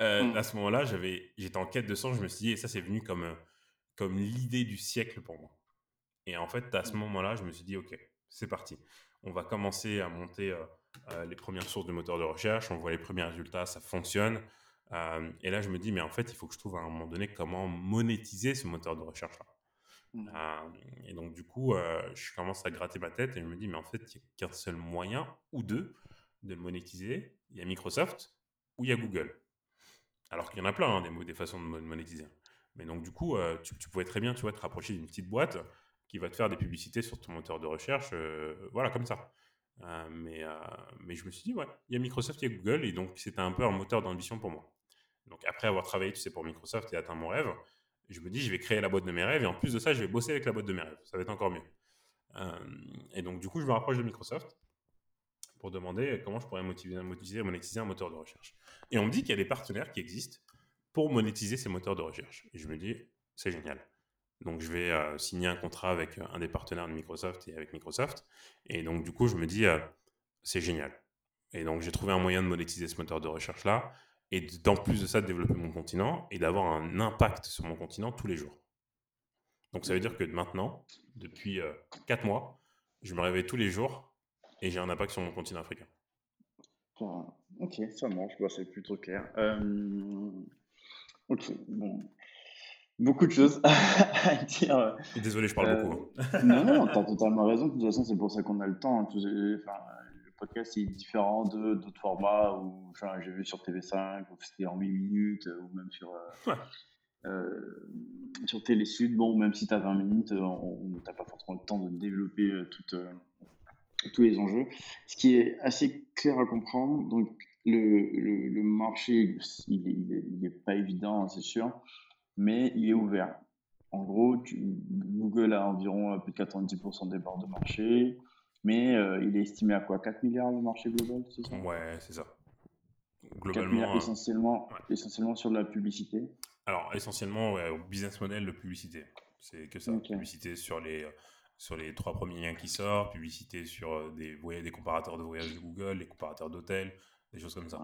Euh, hmm. À ce moment-là, j'étais en quête de sens. Je me suis dit, et ça, c'est venu comme, comme l'idée du siècle pour moi. Et en fait, à ce hmm. moment-là, je me suis dit, OK, c'est parti. On va commencer à monter euh, euh, les premières sources de moteurs de recherche, on voit les premiers résultats, ça fonctionne. Euh, et là, je me dis, mais en fait, il faut que je trouve à un moment donné comment monétiser ce moteur de recherche-là. Mmh. Euh, et donc, du coup, je commence à gratter ma tête et je me dis, mais en fait, il n'y a qu'un seul moyen ou deux de le monétiser. Il y a Microsoft ou il y a Google. Alors qu'il y en a plein, hein, des, façons de monétiser. Mais donc, du coup, tu, tu, pouvais très bien, tu te rapprocher d'une petite boîte qui va te faire des publicités sur ton moteur de recherche, voilà, comme ça. Euh, mais, euh, mais je me suis dit, ouais, il y a Microsoft, il y a Google, et donc c'était un peu un moteur d'ambition pour moi. Donc après avoir travaillé, tu sais, pour Microsoft et atteint mon rêve, je me dis, je vais créer la boîte de mes rêves, et en plus de ça, je vais bosser avec la boîte de mes rêves. Ça va être encore mieux. Euh, et donc, du coup, je me rapproche de Microsoft pour demander comment je pourrais motiver, monétiser un moteur de recherche. Et on me dit qu'il y a des partenaires qui existent pour monétiser ces moteurs de recherche. Et je me dis, c'est génial. Donc, je vais euh, signer un contrat avec euh, un des partenaires de Microsoft et avec Microsoft. Et donc, du coup, je me dis, euh, c'est génial. Et donc, j'ai trouvé un moyen de monétiser ce moteur de recherche-là et d'en plus de ça, de développer mon continent et d'avoir un impact sur mon continent tous les jours. Donc, ça veut dire que maintenant, depuis 4 mois, je me réveille tous les jours et j'ai un impact sur mon continent africain. Ok, ça marche, bah, c'est plutôt clair. Ok, bon, beaucoup de choses à dire. Désolé, je parle euh, beaucoup. Hein. non, non, tu as totalement raison. De toute façon, c'est pour ça qu'on a le temps. Hein. le podcast est différent de d'autres formats où j'ai vu sur TV5, où c'était en 8 minutes, euh, ou même sur, euh, euh, sur Télé Sud. Bon, même si tu as 20 minutes, on n'a pas forcément le temps de développer tous les enjeux. Ce qui est assez clair à comprendre, donc le, le, marché, il n'est pas évident, hein, c'est sûr mais il est ouvert. En gros, Google a environ plus de 90% des parts de marché, mais euh, il est estimé à quoi? 4 milliards le marché global, c'est ça? Ouais, c'est ça. Globalement. essentiellement, essentiellement sur la publicité Alors, essentiellement, au business model de publicité. C'est que ça. Publicité sur les, sur les trois premiers liens qui sortent, publicité sur euh, des, des comparateurs de voyage de Google, les comparateurs d'hôtels, des choses comme ça.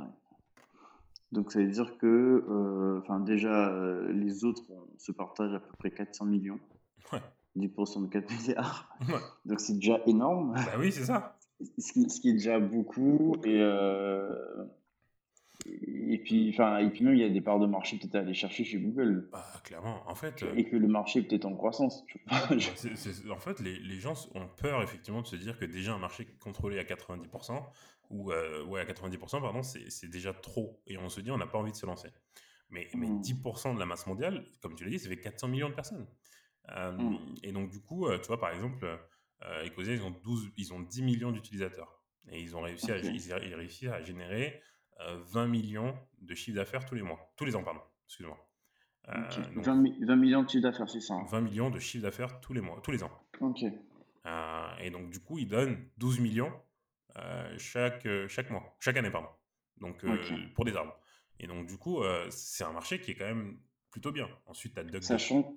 Donc ça veut dire que, euh, enfin déjà, euh, les autres se partagent à peu près 400 millions. Ouais. 10% de 4 milliards. Donc c'est déjà énorme. Bah oui, c'est ça. Ce qui, ce qui, est déjà beaucoup. Et, euh, et, puis, enfin, et puis même, il y a des parts de marché peut-être à aller chercher chez Google. Bah, clairement, en fait. Et que le marché est peut-être en croissance. en fait, les, les, gens ont peur effectivement de se dire que déjà un marché contrôlé à 90%, ou euh, ouais, à 90%, pardon, c'est déjà trop. Et on se dit, on n'a pas envie de se lancer. Mais, mais 10% mmh. de la masse mondiale, comme tu l'as dit, ça fait 400 millions de personnes. Euh, mmh. Et donc, du coup, euh, tu vois, par exemple, euh, ils ont, 12, ils ont 10 millions d'utilisateurs. Et ils ont réussi, à, ils, réussi à générer 20 euh, millions de chiffre d'affaires tous les mois. Tous les ans, pardon. Excuse-moi. 20, euh, millions de chiffre d'affaires, c'est ça 20 hein. millions de chiffre d'affaires tous les mois, tous les ans. Ok. et donc, du coup, ils donnent 12 millions chaque, chaque mois, chaque année, pardon. Donc, pour des arbres. Et donc, du coup, c'est un marché qui est quand même plutôt bien. Ensuite, tu as DuckDuckGo. Sachant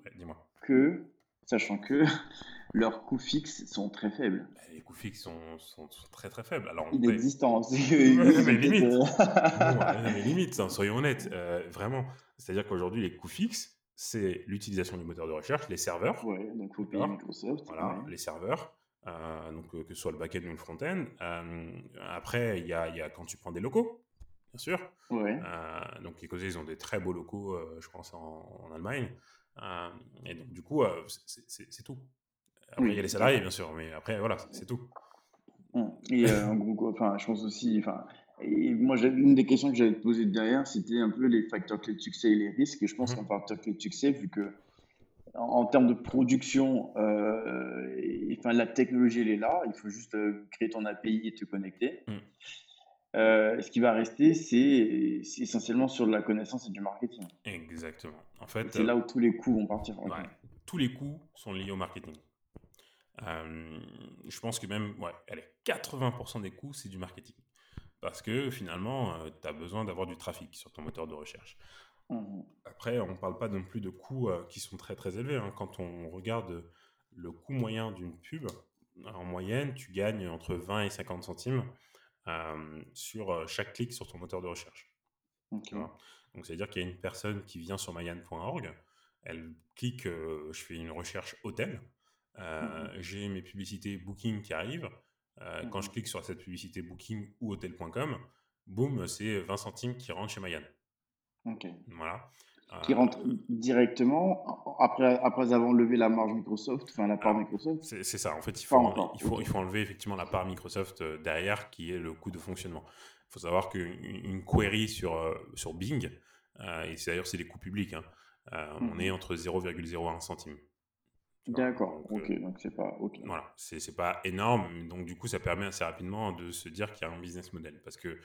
que, sachant que leurs coûts fixes sont très faibles. Bah, les coûts fixes sont, sont, très très faibles. Alors, Inexistants. mais limite, mais limite hein, soyons honnêtes, euh, vraiment. C'est-à-dire qu'aujourd'hui, les coûts fixes, c'est l'utilisation du moteur de recherche, les serveurs. Donc faut payer Microsoft. Voilà, les serveurs. Euh, donc euh, que ce soit le back-end ou le front-end. après, il y a, y a, quand tu prends des locaux, bien sûr. Ouais. donc les ils ont des très beaux locaux, je pense, en, en Allemagne. Et donc du coup, c'est tout. Après, il y a les salariés, bien sûr, mais après, voilà, c'est tout. Mmh. Et euh, en gros, enfin, je pense aussi, enfin, et moi, une des questions que j'avais posées derrière, c'était un peu les facteurs clés de succès et les risques. Et je pense mmh. qu'en facteur clé de succès, vu que en, termes de production, euh, enfin, la technologie, elle est là. Il faut juste euh, créer ton API et te connecter. Mmh. Ce qui va rester, c'est essentiellement sur de la connaissance et du marketing. Exactement. En fait, c'est là où tous les coûts vont partir. Tous les coûts sont liés au marketing. Euh, je pense que même, ouais, allez, 80% des coûts, c'est du marketing. Parce que finalement, euh, tu as besoin d'avoir du trafic sur ton moteur de recherche. Mmh. Après, on ne parle pas non plus de coûts euh, qui sont très très élevés. Hein. Quand on regarde le coût moyen d'une pub, en moyenne, tu gagnes entre 20 et 50 centimes sur chaque clic sur ton moteur de recherche. Donc, c'est-à-dire qu'il y a une personne qui vient sur mayan.org, elle clique, je fais une recherche hôtel, euh, mmh j'ai mes publicités Booking qui arrivent. Euh, quand je clique sur cette publicité Booking ou Hotel.com, boum, c'est 20 centimes qui rentrent chez Mayan. Ok. Voilà. Qui rentrent euh, directement après, après avoir levé la marge Microsoft, enfin la part Microsoft C'est ça, en fait, il faut, il, faut, il faut enlever effectivement la part Microsoft derrière qui est le coût de fonctionnement. Il faut savoir qu'une query sur, sur Bing, et d'ailleurs c'est des coûts publics, hein, on mmh est entre 0,01 centime. D'accord, ok, euh, donc c'est pas. ok. Voilà, c'est pas énorme, donc du coup ça permet assez rapidement de se dire qu'il y a un business model parce que euh,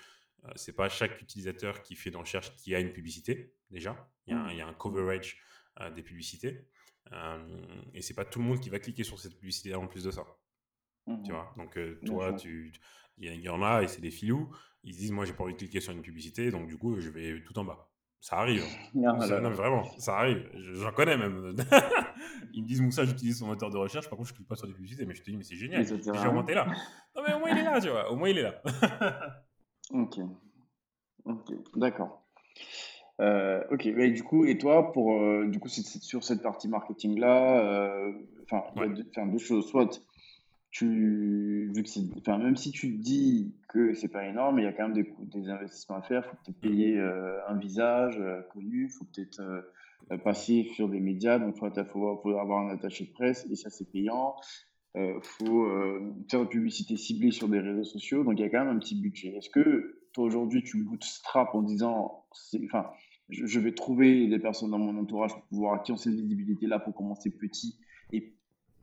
c'est pas chaque utilisateur qui fait une recherche qui a une publicité déjà, il y a, un, il y a un coverage euh, des publicités et c'est pas tout le monde qui va cliquer sur cette publicité en plus de ça. Tu mmh vois, donc toi, tu, il y, en a et c'est des filous, ils disent moi j'ai pas envie de cliquer sur une publicité donc du coup je vais tout en bas. Ça arrive. Non, vraiment, ça arrive. J'en connais même. Ils me disent, Moussa, j'utilise son moteur de recherche. Par contre, je clique pas sur des publicités. Mais je te dis, mais c'est génial. J'ai remonté là. Non, mais au moins, il est là, tu vois. Au moins, il est là. ok. Ok, d'accord. Euh, ok, mais du coup, et toi, pour, euh, du coup, c'est sur cette partie marketing-là, euh, enfin, deux, deux, choses. Soit tu, vu que enfin, même si tu dis que c'est pas énorme, il y a quand même des, des investissements à faire. Il faut peut-être payer euh, un visage connu, il faut peut-être passer sur des médias, donc il faut, avoir un attaché de presse et ça c'est payant. Il faut faire une publicité ciblée sur des réseaux sociaux, donc il y a quand même un petit budget. Est-ce que toi aujourd'hui tu bootstrap en disant, enfin, je, je, vais trouver des personnes dans mon entourage pour pouvoir qui ont cette visibilité là pour commencer petit et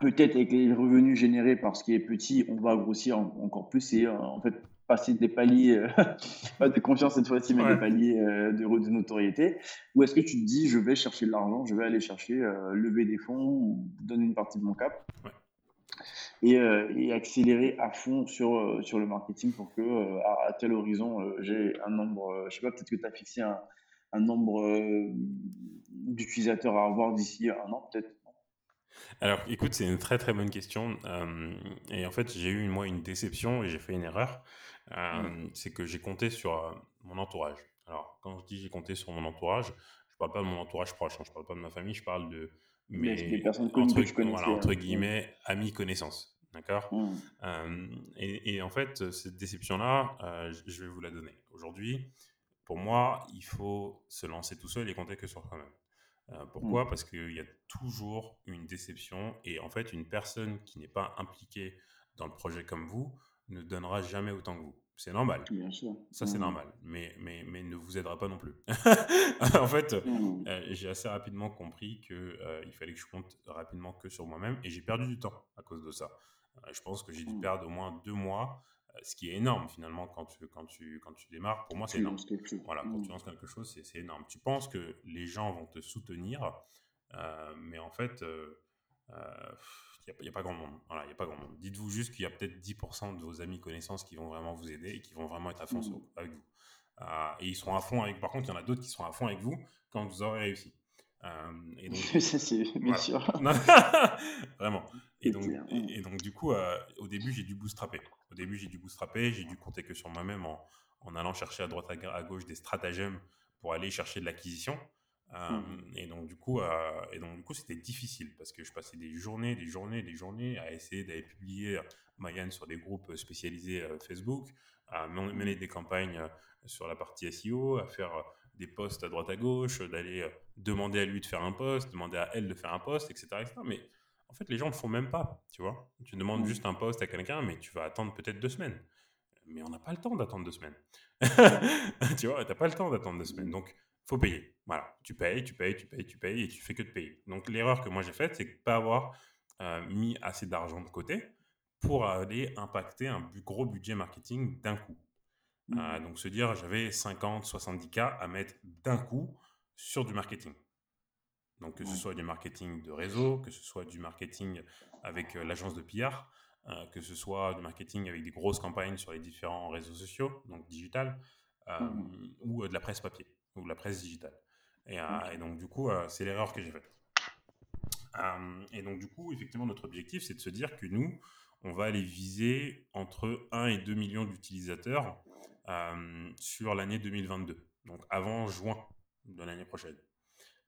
peut-être avec les revenus générés par ce qui est petit, on va grossir encore plus et euh, en fait passer des paliers, euh, pas de confiance cette fois-ci, mais des paliers euh, de, de, notoriété. Ou est-ce que tu te dis, je vais chercher de l'argent, je vais aller chercher, lever des fonds, donner une partie de mon cap? Et, et, accélérer à fond sur, sur le marketing pour que à, tel horizon, j'ai un nombre, je sais pas, peut-être que tu as fixé un, un nombre d'utilisateurs à avoir d'ici un an, peut-être alors, écoute, c'est une très très bonne question. Euh, et en fait, j'ai eu moi une déception et j'ai fait une erreur. Euh, mmh. C'est que j'ai compté sur euh, mon entourage. Alors, quand je dis j'ai compté sur mon entourage, je parle pas de mon entourage proche, hein, je parle pas de ma famille, je parle de mes personnes entre, voilà, entre guillemets amis connaissances. D'accord mmh. et, et, en fait, cette déception-là, je vais vous la donner. Aujourd'hui, pour moi, il faut se lancer tout seul et compter que sur soi-même. Euh, pourquoi? Mmh. Parce qu'il y a toujours une déception et en fait, une personne qui n'est pas impliquée dans le projet comme vous ne donnera jamais autant que vous. C'est normal. Bien sûr. Ça, c'est mmh. normal. Mais, mais, mais ne vous aidera pas non plus. en fait, mmh. euh, j'ai assez rapidement compris qu'il euh, il fallait que je compte rapidement que sur moi-même et j'ai perdu du temps à cause de ça. je pense que j'ai dû perdre au moins deux mois, ce qui est énorme finalement quand tu, quand tu, quand tu démarres. Pour moi, c'est énorme. Voilà, quand Mmh. tu lances quelque chose, c'est c'est énorme. Tu penses que les gens vont te soutenir, euh, mais en fait, euh, euh, il n'y a, pas grand monde. Voilà, il y a pas grand monde. Dites-vous juste qu'il y a peut-être 10% de vos amis connaissances qui vont vraiment vous aider et qui vont vraiment être à fond Mmh. sur- avec vous. Euh, et ils seront à fond avec. Par contre, il y en a d'autres qui seront à fond avec vous quand vous aurez réussi. Euh, et donc, Ça, c'est bien Voilà. sûr. vraiment. Et donc, et, et donc, du coup, euh, au début, j'ai dû bootstrapper. Au début, j'ai dû bootstrapper, j'ai dû compter que sur moi-même en, en allant chercher à droite à, à gauche des stratagèmes pour aller chercher de l'acquisition. Euh, Mhm. Et donc, du coup, euh, et donc, du coup, c'était difficile parce que je passais des journées, des journées, des journées à essayer d'aller publier euh, Mayan sur des groupes spécialisés euh, Facebook, à men- mener des campagnes sur la partie SEO, à faire des posts à droite à gauche, d'aller demander à lui de faire un post, demander à elle de faire un post, etc. etc. Mais en fait, les gens ne le font même pas, tu vois. Tu demandes Mhm. juste un post à quelqu'un, mais tu vas attendre peut-être deux semaines. Mais on n'a pas le temps d'attendre deux semaines. tu vois, tu n'as pas le temps d'attendre deux semaines. Donc, faut payer. Voilà, tu payes, tu payes, tu payes, tu payes, et tu fais que de payer. Donc, l'erreur que moi j'ai faite, c'est de pas avoir euh, mis assez d'argent de côté pour aller impacter un gros budget marketing d'un coup. Mmh. Euh, donc se dire, j'avais 50, 70K à mettre d'un coup sur du marketing. Donc que ce soit du marketing de réseau, que ce soit du marketing avec euh, l'agence de PR, euh, que ce soit du marketing avec des grosses campagnes sur les différents réseaux sociaux, donc digital, euh, Mhm. ou de la presse papier, ou de la presse digitale. Et, euh, et donc du coup, euh, c'est l'erreur que j'ai faite. Euh, et donc du coup, effectivement, notre objectif, c'est de se dire que nous, on va aller viser entre 1 et 2 millions d'utilisateurs euh, sur l'année 2022, donc avant juin de l'année prochaine.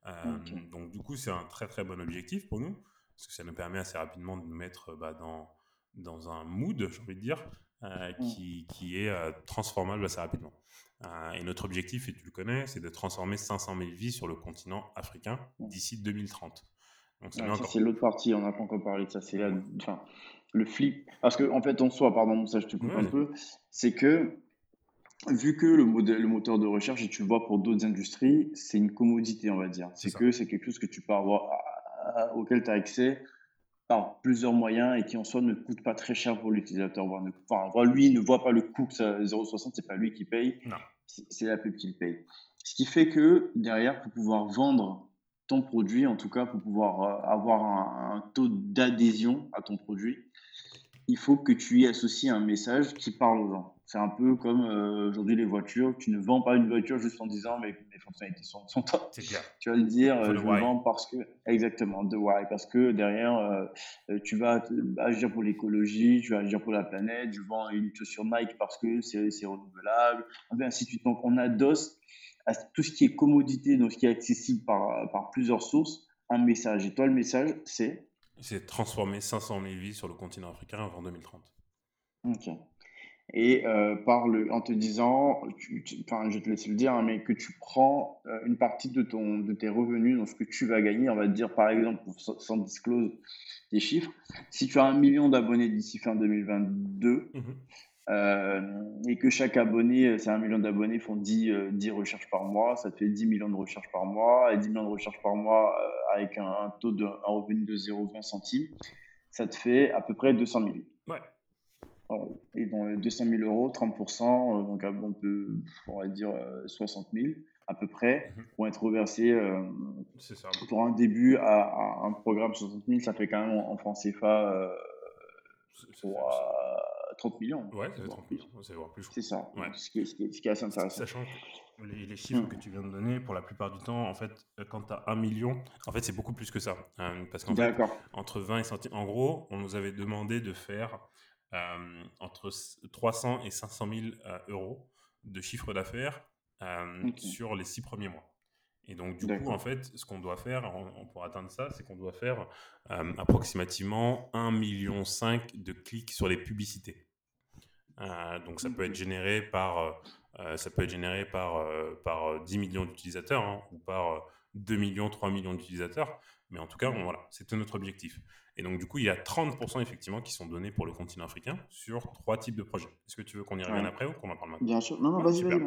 Euh. Donc du coup, c'est un très très bon objectif pour nous, parce que ça nous permet assez rapidement de nous mettre bah, dans, dans un mood, j'ai envie de dire, euh, Mm. qui, qui est transformable assez rapidement. Euh, et notre objectif, et tu le connais, c'est de transformer 500 000 vies sur le continent africain d'ici 2030. Donc ça, encore... c'est l'autre partie, on n'a pas encore parlé de ça. C'est là, enfin, le flip. Parce que, en fait, en soi, pardon, ça, je te coupe Ouais, un peu, c'est que, vu que le, modèle, le moteur de recherche, et tu le vois pour d'autres industries, c'est une commodité, on va dire. C'est que c'est quelque chose que tu peux avoir, à- à- auquel tu as accès par plusieurs moyens et qui, en soi, ne coûte pas très cher pour l'utilisateur. Enfin, lui, il ne voit pas le coût que ça, 0,60, c'est pas lui qui paye, Non. C'est la pub qui le paye. Ce qui fait que, derrière, pour pouvoir vendre ton produit, en tout cas pour pouvoir euh, avoir un taux d'adhésion à ton produit, il faut que tu y associes un message qui parle aux gens. C'est un peu comme euh, aujourd'hui les voitures. Tu ne vends pas une voiture juste en disant mais mes fonctionnalités sont, sont top. C'est clair. Tu vas le dire, euh, le je why. le vends parce que exactement de why parce que derrière euh, tu vas agir pour l'écologie, tu vas agir pour la planète. Je vends une chaussure Nike parce que c'est c'est renouvelable. Et ainsi de suite. Donc on adosse à tout ce qui est commodité, donc ce qui est accessible par, par plusieurs sources, un message. Et toi, le message, c'est? C'est transformer 500 000 vies sur le continent africain avant 2030. Ok. Et euh, par le, en te disant, tu- tu- enfin, je te laisser le dire, hein, mais que tu prends euh, une partie de, ton, de tes revenus, donc ce que tu vas gagner, on va te dire par exemple, sans, sans disclose des chiffres, si tu as un million d'abonnés d'ici fin 2022, Mhm. euh, et que chaque abonné, c'est un million d'abonnés, font 10, euh, 10 recherches par mois, ça te fait 10 millions de recherches par mois, et 10 millions de recherches par mois avec un, un taux de un revenu de 0,20 centimes, ça te fait à peu près 200 000. Ouais. Et dans les 200 000 euros, 30%, euh, donc euh, on peut, on va dire euh, 60 000 à peu près, Mhm. vont être reversés euh, ça. pour un début à, à un programme 60 000, ça fait quand même en, francs CFA euh, C'est- c'est- pour, euh, 30 millions. Ouais, ça fait voire 30 plus. millions. C'est voir plus. C'est ça, Ouais. ce, qui est, ce, qui est, ce qui est assez intéressant. Sachant que les, les chiffres Mm. que tu viens de donner, pour la plupart du temps, en fait, euh, quand tu as un million, en fait, c'est beaucoup plus que ça. hein, parce qu'en fait, entre 20 et centimes, en gros, on nous avait demandé de faire euh, entre s- 300 et 500 000 euh, euros de chiffre d'affaires euh, sur les six premiers mois. Et donc, du coup, en fait, ce qu'on doit faire on- pour atteindre ça, c'est qu'on doit faire euh, approximativement 1,5 million de clics sur les publicités. Euh, donc, ça peut être généré par, euh, euh, ça peut être généré par, euh, par euh, 10 millions d'utilisateurs hein, ou par euh, 2 millions, 3 millions d'utilisateurs. Mais en tout cas, on- voilà, c'était notre objectif. Et donc, du coup, il y a 30% effectivement qui sont donnés pour le continent africain sur trois types de projets. Est-ce que tu veux qu'on y revienne Ouais. après ou qu'on en parle maintenant? Bien sûr. Non, non, Ouais, vas-y, vas-y.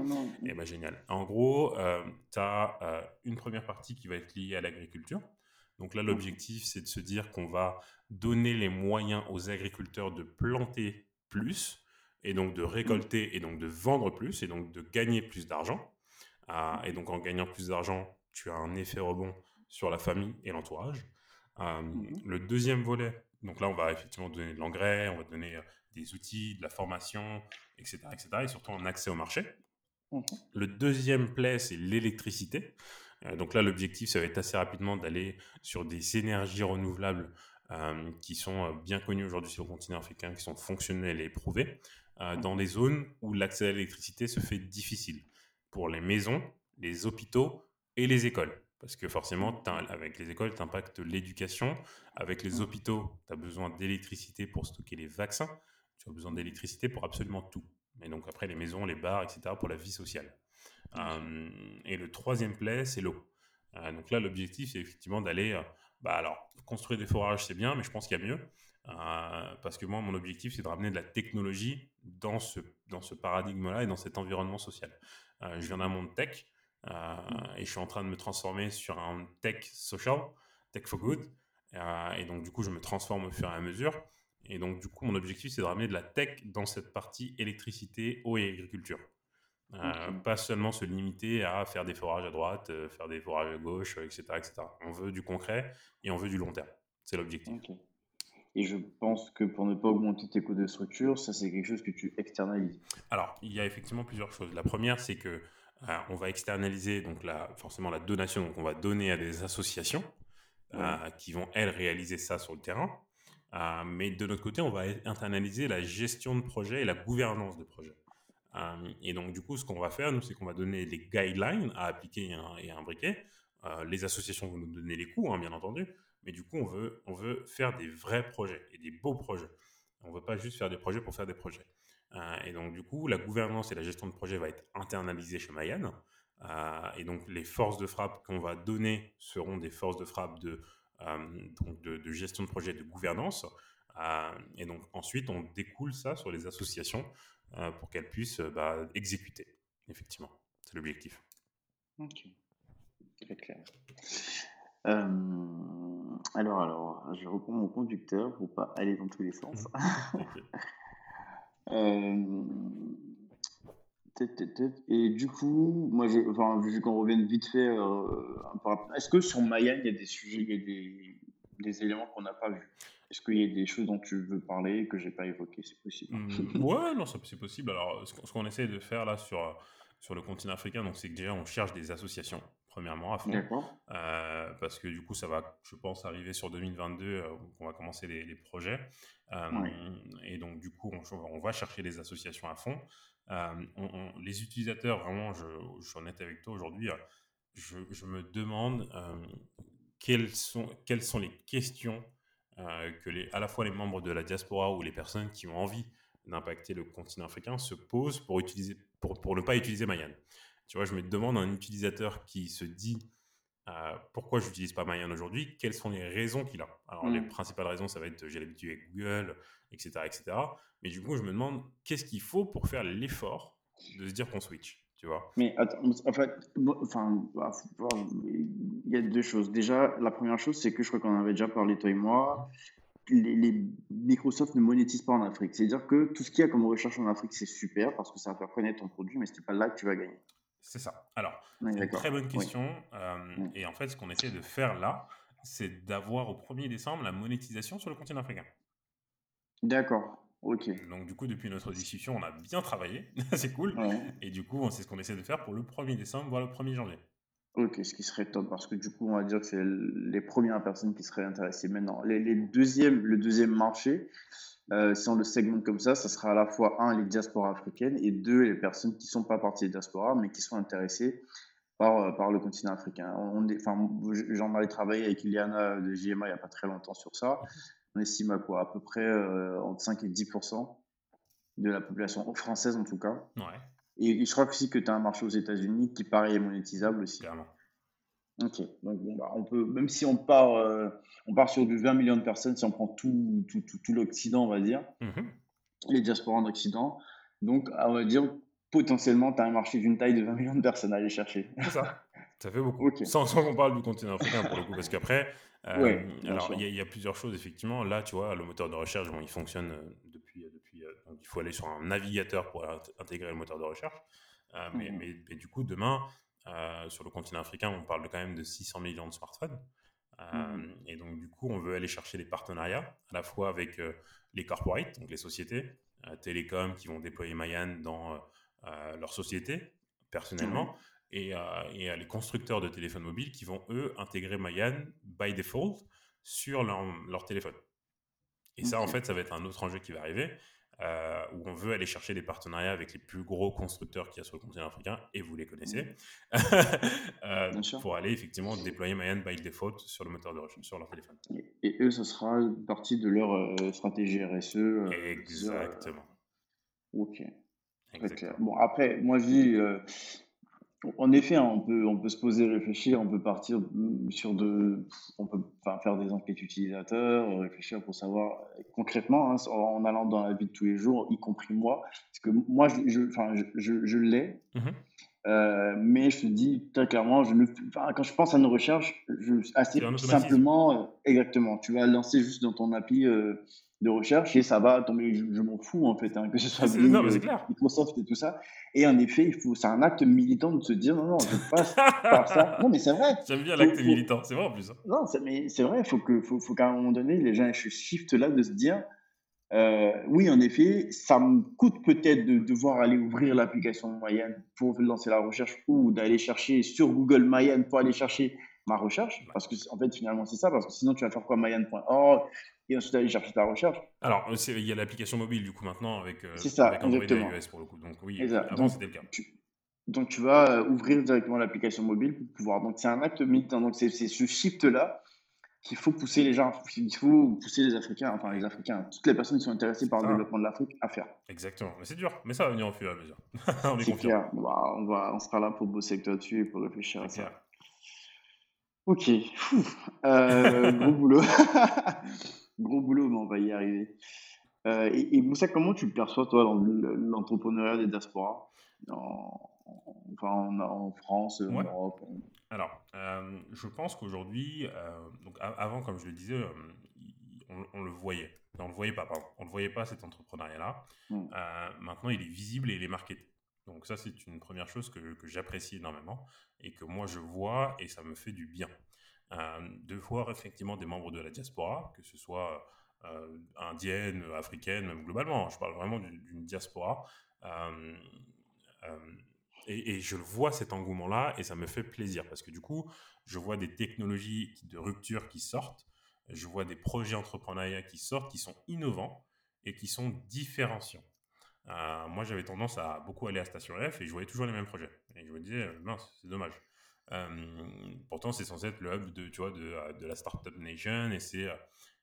Eh ben génial. En gros, tu as une première partie qui va être liée à l'agriculture. Donc là, l'objectif, c'est de se dire qu'on va donner les moyens aux agriculteurs de planter plus, et donc de récolter, et donc de vendre plus, et donc de gagner plus d'argent. Ah, et donc en gagnant plus d'argent, tu as un effet rebond sur la famille et l'entourage. Euh, mmh le deuxième volet, donc là, on va effectivement donner de l'engrais, on va donner des outils, de la formation, etc., etc., et surtout un accès au marché. Mmh le deuxième play, c'est l'électricité. Euh, donc là, l'objectif, ça va être assez rapidement d'aller sur des énergies renouvelables qui sont bien connues aujourd'hui sur le continent africain, qui sont fonctionnelles et éprouvées, mmh dans des zones où l'accès à l'électricité se fait difficile. Pour les maisons, les hôpitaux et les écoles. Parce que forcément, avec les écoles, tu impactes l'éducation. Avec les hôpitaux, tu as besoin d'électricité pour stocker les vaccins. Tu as besoin d'électricité pour absolument tout. Et donc après, les maisons, les bars, etc., pour la vie sociale. et le troisième play, c'est l'eau. Euh, donc là, l'objectif, c'est effectivement d'aller... Euh, bah alors, construire des forages, c'est bien, mais je pense qu'il y a mieux. Euh, parce que moi, mon objectif, c'est de ramener de la technologie dans ce, dans ce paradigme-là et dans cet environnement social. je viens d'un monde tech. Euh, et je suis en train de me transformer sur un tech social, tech for good. Euh, et donc, du coup, je me transforme au fur et à mesure. Et donc, du coup, mon objectif, c'est de ramener de la tech dans cette partie électricité, eau et agriculture. Euh, pas seulement se limiter à faire des forages à droite, faire des forages à gauche, etc., etc. On veut du concret et on veut du long terme. C'est l'objectif. Et je pense que pour ne pas augmenter tes coûts de structure, ça c'est quelque chose que tu externalises. Alors, il y a effectivement plusieurs choses. La première, c'est que euh, on va externaliser donc la, forcément la donation, donc on va donner à des associations euh, qui vont, elles, réaliser ça sur le terrain. Euh, mais de notre côté, on va internaliser la gestion de projet et la gouvernance de projet. et donc, du coup, ce qu'on va faire, nous, c'est qu'on va donner les guidelines à appliquer et à imbriquer. les associations vont nous donner les coûts, hein, bien entendu. Mais du coup, on veut, on veut faire des vrais projets et des beaux projets. On ne veut pas juste faire des projets pour faire des projets. Euh, et donc, du coup, la gouvernance et la gestion de projet va être internalisée chez Mayan. Euh, et donc, les forces de frappe qu'on va donner seront des forces de frappe de, euh, de, gestion de projet, de gouvernance. et donc, ensuite, on découle ça sur les associations pour qu'elles puissent bah, exécuter. Effectivement, c'est l'objectif. Ok, très clair. alors, alors, je reprends mon conducteur pour pas aller dans tous les sens. Euh, et du coup, moi, je, enfin, vu qu'on revienne vite fait, euh, est-ce que sur Maya, il y a des sujets, des éléments qu'on n'a pas vus? Est-ce qu'il y a des choses dont tu veux parler que j'ai pas évoquées C'est possible. Mmh, ouais, non, c'est possible. Alors, ce qu'on essaie de faire là sur, sur le continent africain, donc c'est que déjà, on cherche des associations premièrement à fond. Euh, parce que du coup, ça va, je pense, arriver sur 2022, euh, on va commencer les, projets. Euh, et donc, du coup, on, va chercher les associations à fond. les utilisateurs, vraiment, je, je, suis honnête avec toi aujourd'hui, je, je, me demande quelles, sont, quelles sont les questions que les, à la fois les membres de la diaspora ou les personnes qui ont envie d'impacter le continent africain se posent pour, utiliser, pour, pour ne pas utiliser Mayan. Tu vois, je me demande un utilisateur qui se dit euh, pourquoi je n'utilise pas Mayan aujourd'hui, quelles sont les raisons qu'il a. Alors, les mmh. principales raisons, ça va être j'ai l'habitude avec Google, etc., etc. Mais du coup, je me demande qu'est-ce qu'il faut pour faire l'effort de se dire qu'on switch. Tu vois? Mais attends, en fait, enfin, bah, il y a deux choses. Déjà, la première chose, c'est que je crois qu'on en avait déjà parlé, toi et moi. Les, Microsoft ne monétisent pas en Afrique. C'est-à-dire que tout ce qu'il y a comme recherche en Afrique, c'est super parce que ça va faire connaître ton produit, mais ce n'est pas là que tu vas gagner. C'est ça. Alors, c'est une très bonne question. Euh, et en fait, ce qu'on essaie de faire là, c'est d'avoir au 1er décembre la monétisation sur le continent africain. D'accord. Ok. Donc, du coup, depuis notre discussion, on a bien travaillé. c'est cool. Et du coup, c'est ce qu'on essaie de faire pour le 1er décembre, voire le 1er janvier. Ok, ce qui serait top, parce que du coup, on va dire que c'est les premières personnes qui seraient intéressées maintenant. Les, les le deuxième marché, euh, si on le segmente comme ça, ça sera à la fois, un, les diasporas africaines, et deux, les personnes qui ne sont pas parties des diasporas, mais qui sont intéressées par, euh, par le continent africain. J'en avais travaillé avec Iliana de JMA il n'y a pas très longtemps sur ça. On estime à quoi? À peu près euh, entre 5 et 10% de la population française, en tout cas. Et, je crois aussi que tu as un marché aux États-Unis qui, pareil, est monétisable aussi. Clairement. Ok, donc bon, bah, on peut, même si on part, euh, on part sur du 20 millions de personnes, si on prend tout, tout, tout, l'Occident, on va dire, mhm. les diasporas en Occident, donc on va dire potentiellement, tu as un marché d'une taille de 20 millions de personnes à aller chercher. C'est ça. Ça fait beaucoup. Sans, sans qu'on parle du continent africain pour le coup, parce qu'après, euh, alors il y, a plusieurs choses effectivement. Là, tu vois, le moteur de recherche, bon, il fonctionne euh, donc il faut aller sur un navigateur pour intégrer le moteur de recherche. mais, mmh mais, du coup, demain, sur le continent africain, on parle quand même de 600 millions de smartphones. Mmh et donc, du coup, on veut aller chercher des partenariats, à la fois avec les corporates, donc les sociétés, télécoms qui vont déployer Mayan dans leur société, personnellement, et, et, les constructeurs de téléphones mobiles qui vont, eux, intégrer Mayan by default sur leur, leur téléphone. Et ça, en fait, ça va être un autre enjeu qui va arriver. Euh, où on veut aller chercher des partenariats avec les plus gros constructeurs qu'il y a sur le continent africain, et vous les connaissez, euh, pour aller effectivement déployer Mayan by default sur le moteur de recherche, sur leur téléphone. Et, eux, ce sera partie de leur euh, stratégie RSE. Exactement. Ok. Bon, après, moi, je dis, en effet, hein, on peut, on peut se poser, réfléchir, on peut partir sur de, on peut faire des enquêtes utilisateurs, réfléchir pour savoir concrètement, hein, en allant dans la vie de tous les jours, y compris moi, parce que moi, je, je, je, je l'ai, mmh euh, mais je te dis très clairement, je ne, quand je pense à nos recherches, je, assez simplement, euh, exactement, tu vas lancer juste dans ton appli euh, de recherche et ça va tomber, je, m'en fous en fait, hein, que ce soit Bing, euh, Microsoft et tout ça. Et en effet, il faut, c'est un acte militant de se dire non, non, je passe par ça. Non, mais c'est vrai. J'aime bien l'acte militant, c'est vrai en plus. Hein. Non, mais c'est vrai, il faut, que, faut, faut qu'à un moment donné, les gens shift là de se dire euh, oui, en effet, ça me coûte peut-être de devoir aller ouvrir l'application Mayan pour lancer la recherche ou d'aller chercher sur Google Mayan pour aller chercher ma recherche. Parce que, en fait, finalement, c'est ça. Parce que sinon, tu vas faire quoi Mayan.org et ensuite aller chercher ta recherche. Alors, il y a l'application mobile du coup maintenant avec, euh, ça, avec Android et iOS pour le coup. Donc oui, avant c'était le cas. donc tu vas euh, ouvrir directement l'application mobile pour pouvoir. Donc c'est un acte militant. Donc c'est ce shift-là qu'il faut pousser les gens, il faut pousser les Africains, enfin les Africains, toutes les personnes qui sont intéressées par le développement de l'Afrique à faire. Exactement, mais c'est dur, mais ça va venir au fur et à mesure. on est, Clair. On, va, on, va, on sera là pour bosser avec toi dessus et pour réfléchir à ça. Ok, euh, gros boulot. Gros boulot, mais on va y arriver. Euh, et, Moussa, comment tu perçois, toi, l'entrepreneuriat des diasporas? En, enfin, en, France, en Europe Alors, euh, je pense qu'aujourd'hui, donc avant, comme je le disais, on, le voyait. On le voyait pas, pardon. On le voyait pas cet entrepreneuriat-là. Mmh. maintenant, il est visible et il est marketé. Donc ça, c'est une première chose que, j'apprécie énormément et que moi je vois et ça me fait du bien. Euh, de voir effectivement des membres de la diaspora, que ce soit euh, indienne, africaine, même globalement. Je parle vraiment d'une diaspora. Euh, et, je vois cet engouement-là et ça me fait plaisir parce que du coup, je vois des technologies de rupture qui sortent, je vois des projets entrepreneuriats qui sortent, qui sont innovants et qui sont différenciants. Moi, j'avais tendance à beaucoup aller à Station F et je voyais toujours les mêmes projets. Et je me disais, mince, c'est dommage. Euh, pourtant, c'est censé être le hub de, tu vois, de, euh, la Startup Nation et c'est euh,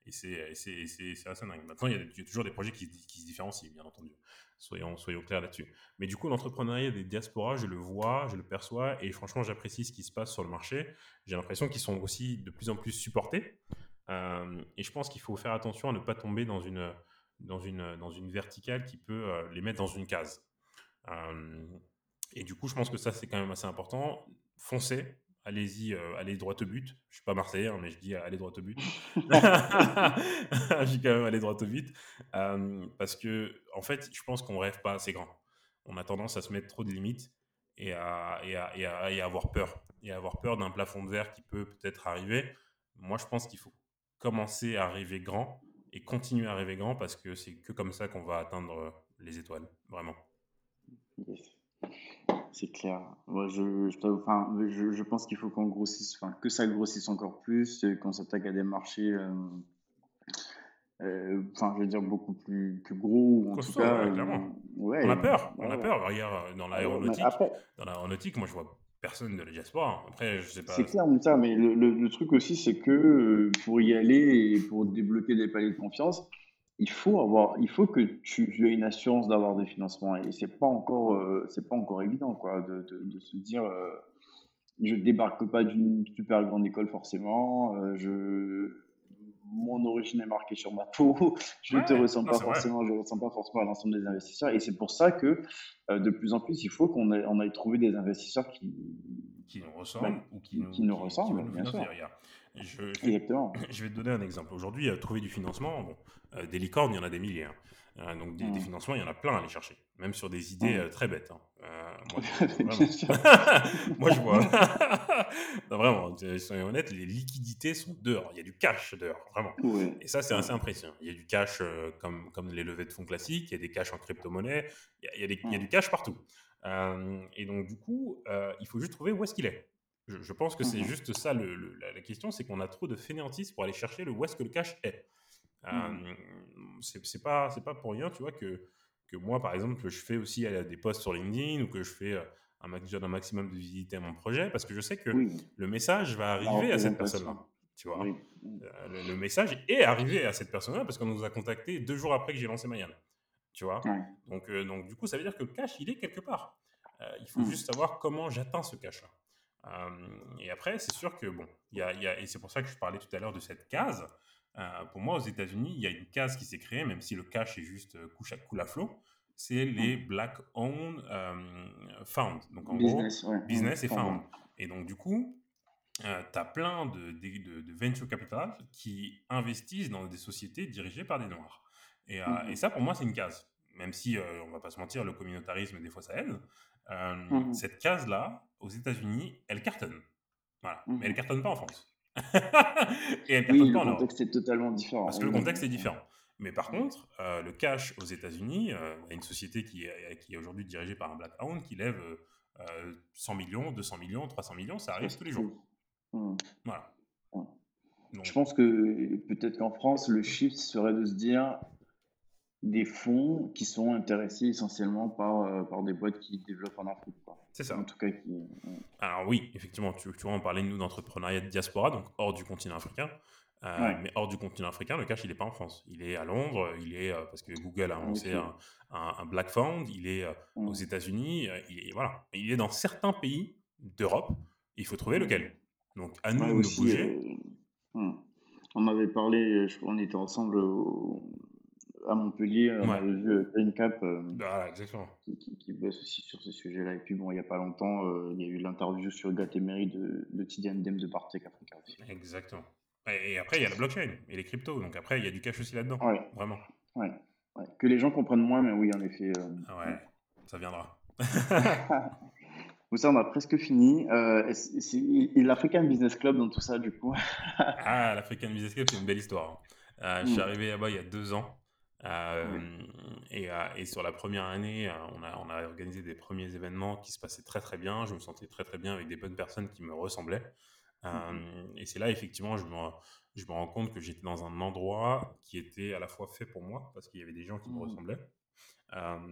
et c'est assez dingue. Maintenant, il y, a, toujours des projets qui, se différencient, bien entendu. Soyons clairs là-dessus. Mais du coup, l'entrepreneuriat des diasporas, je le vois, je le perçois, et franchement, j'apprécie ce qui se passe sur le marché. J'ai l'impression qu'ils sont aussi de plus en plus supportés. et je pense qu'il faut faire attention à ne pas tomber dans une, dans une, dans une verticale qui peut les mettre dans une case. et du coup, je pense que ça, c'est quand même assez important foncez, allez-y, euh, allez droit au but. Je suis pas marseillais, hein, mais je dis allez droit au but. je dis quand même allez droit au but. Euh, parce que, en fait, je pense qu'on rêve pas assez grand. On a tendance à se mettre trop de limites et à, et à, et à, et avoir peur. Et à avoir peur d'un plafond de verre qui peut peut-être arriver. Moi, je pense qu'il faut commencer à rêver grand et continuer à rêver grand parce que c'est que comme ça qu'on va atteindre les étoiles, vraiment. C'est clair. Moi, je, je, enfin, je, je pense qu'il faut qu'on grossisse, enfin, que ça grossisse encore plus, qu'on s'attaque à des marchés, euh, euh, enfin, je veux dire, beaucoup plus, plus gros. En tout cas, ouais, on a peur. On a peur. Regarde, dans l'aéronautique, dans l'aéronautique, moi, je vois personne de la diaspora. Après, je sais pas. C'est clair, mais le, truc aussi, c'est que euh, pour y aller et pour débloquer des paliers de confiance, il faut avoir, il faut que tu, aies une assurance d'avoir des financements et c'est pas euh, pas encore évident quoi, de, de, se dire, euh, je débarque pas d'une super grande école forcément, euh, je, mon origine est marquée sur ma peau. Je ne te ressens pas forcément, je ressens pas forcément à l'ensemble des investisseurs. Et c'est pour ça que euh, de plus en plus, il faut qu'on ait, on aille trouver des investisseurs qui, qui nous ressemblent bah, ou qui nous, qui nous ressemblent, bien sûr. Je, Exactement. Je vais te donner un exemple. Aujourd'hui, euh, trouver du financement, bon, euh, des licornes, il y en a des milliers. Hein. Euh, donc des, mmh. financements, il y en a plein à aller chercher, même sur des idées mmh. très bêtes. Hein. moi, je, moi, je vois. non, vraiment, soyons honnêtes, les liquidités sont dehors. Il y a du cash dehors, vraiment. Et ça, c'est assez impressionnant. Il y a du cash comme, comme les levées de fonds classiques, il y a des cash en crypto-monnaie, il, il, y a du cash partout. et donc, du coup, il faut juste trouver où est-ce qu'il est. Je, pense que c'est mmh juste ça la, question, c'est qu'on a trop de fainéantistes pour aller chercher le où est-ce que le cash est. Mmh c'est pas pas pour rien, tu vois que que moi par exemple je fais aussi des posts sur LinkedIn ou que je fais un, un maximum de visites à mon projet parce que je sais que le message va arriver à cette personne-là. Tu vois, mmh. euh, le, message est arrivé à cette personne-là parce qu'on nous a contacté deux jours après que j'ai lancé Mayan. Tu vois, donc euh, donc du coup ça veut dire que le cash il est quelque part. Euh, il faut juste savoir comment j'atteins ce cash-là et après, c'est sûr que, bon, y a, y a, et c'est pour ça que je parlais tout à l'heure de cette case. Euh, pour moi, aux États-Unis, il y a une case qui s'est créée, même si le cash est juste euh, couche à coule à flot. C'est les. Black Owned Found. Donc, en business, gros, business et found. Et donc, du coup, euh, tu as plein de, de, de, venture capital qui investissent dans des sociétés dirigées par des Noirs. Et, mmh. et ça, pour moi, c'est une case. Même si, on va pas se mentir, le communautarisme, des fois, ça aide. Mmh cette case-là, aux États-Unis, elle cartonne. Voilà. Mais elle mmh cartonne pas en France. et elle cartonne oui, Le contexte est totalement différent. Parce que le contexte est différent. Mais par contre, euh, le cash aux États-Unis, euh, une société qui est, qui est aujourd'hui dirigée par un Black Hound qui lève 100 euh, millions, 200 millions, 300 millions, ça arrive tous les jours. Mmh. Voilà. Je pense que peut-être qu'en France, le shift serait de se dire des fonds qui sont intéressés essentiellement par, euh, par des boîtes qui développent en Afrique. C'est ça. En tout cas, qui. Alors oui, effectivement, tu, tu vois, on parlait nous d'entrepreneuriat de diaspora, donc hors du continent africain. Euh, mais hors du continent africain, le cash, il n'est pas en France. Il est à Londres, il est, euh, parce que Google a annoncé un, un, Black Fund, il est aux. États-Unis, il, est, voilà. il est dans certains pays d'Europe, il faut trouver lequel. Donc à nous de bouger. Mm. On avait parlé, on était ensemble au, à Montpellier, on avait vu euh, Green Cap euh, ah, exactement. Qui, qui, bosse aussi sur ce sujet-là. Et puis bon, il n'y a pas longtemps, euh, il y a eu l'interview sur Gatemery de, de Tidiane Dem de Bartek Africa aussi. Exactement. Et, après, il y a la blockchain et les cryptos. Donc après, il y a du cash aussi là-dedans. Vraiment. Ouais. Que les gens comprennent moins, mais oui, en effet. Ah ouais, ça viendra. ça, on a presque fini. Euh, L'African Business Club dans tout ça, du coup. ah, l'African Business Club, c'est une belle histoire. Hein. je suis mm. arrivé là-bas il y a deux ans. Euh, et, euh, et, sur la première année, euh, on a, on a, organisé des premiers événements qui se passaient très très bien. Je me sentais très très bien avec des bonnes personnes qui me ressemblaient. et c'est là, effectivement, je me, je me rends compte que j'étais dans un endroit qui était à la fois fait pour moi, parce qu'il y avait des gens qui me mmh. ressemblaient.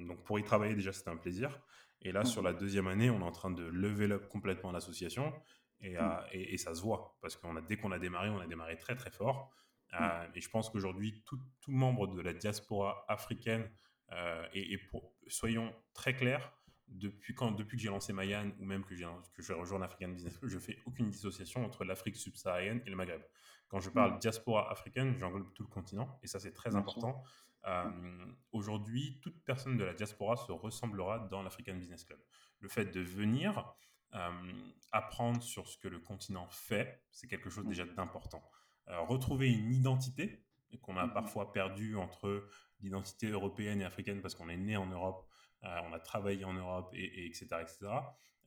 donc pour y travailler, déjà, c'était un plaisir. Et là, sur la deuxième année, on est en train de level up complètement l'association. Et, mmh. et, et, ça se voit, parce qu'on a, dès qu'on a démarré, on a démarré très très fort. Mm. Euh, et je pense qu'aujourd'hui, tout, tout, membre de la diaspora africaine, euh, et, pour, soyons très clairs, depuis, quand, depuis que j'ai lancé Mayan ou même que, j'ai, que je rejoins l'African Business School, je fais aucune dissociation entre l'Afrique subsaharienne et le Maghreb. Quand je parle mm. diaspora africaine, j'englobe tout le continent et ça c'est très important. Euh, aujourd'hui, toute personne de la diaspora se ressemblera dans l'African Business Club. Le fait de venir apprendre sur ce que le continent fait, c'est quelque chose mm. déjà d'important. Euh, retrouver une identité qu'on a mmh parfois perdue entre l'identité européenne et africaine parce qu'on est né en Europe, euh, on a travaillé en Europe, et, etc. etc.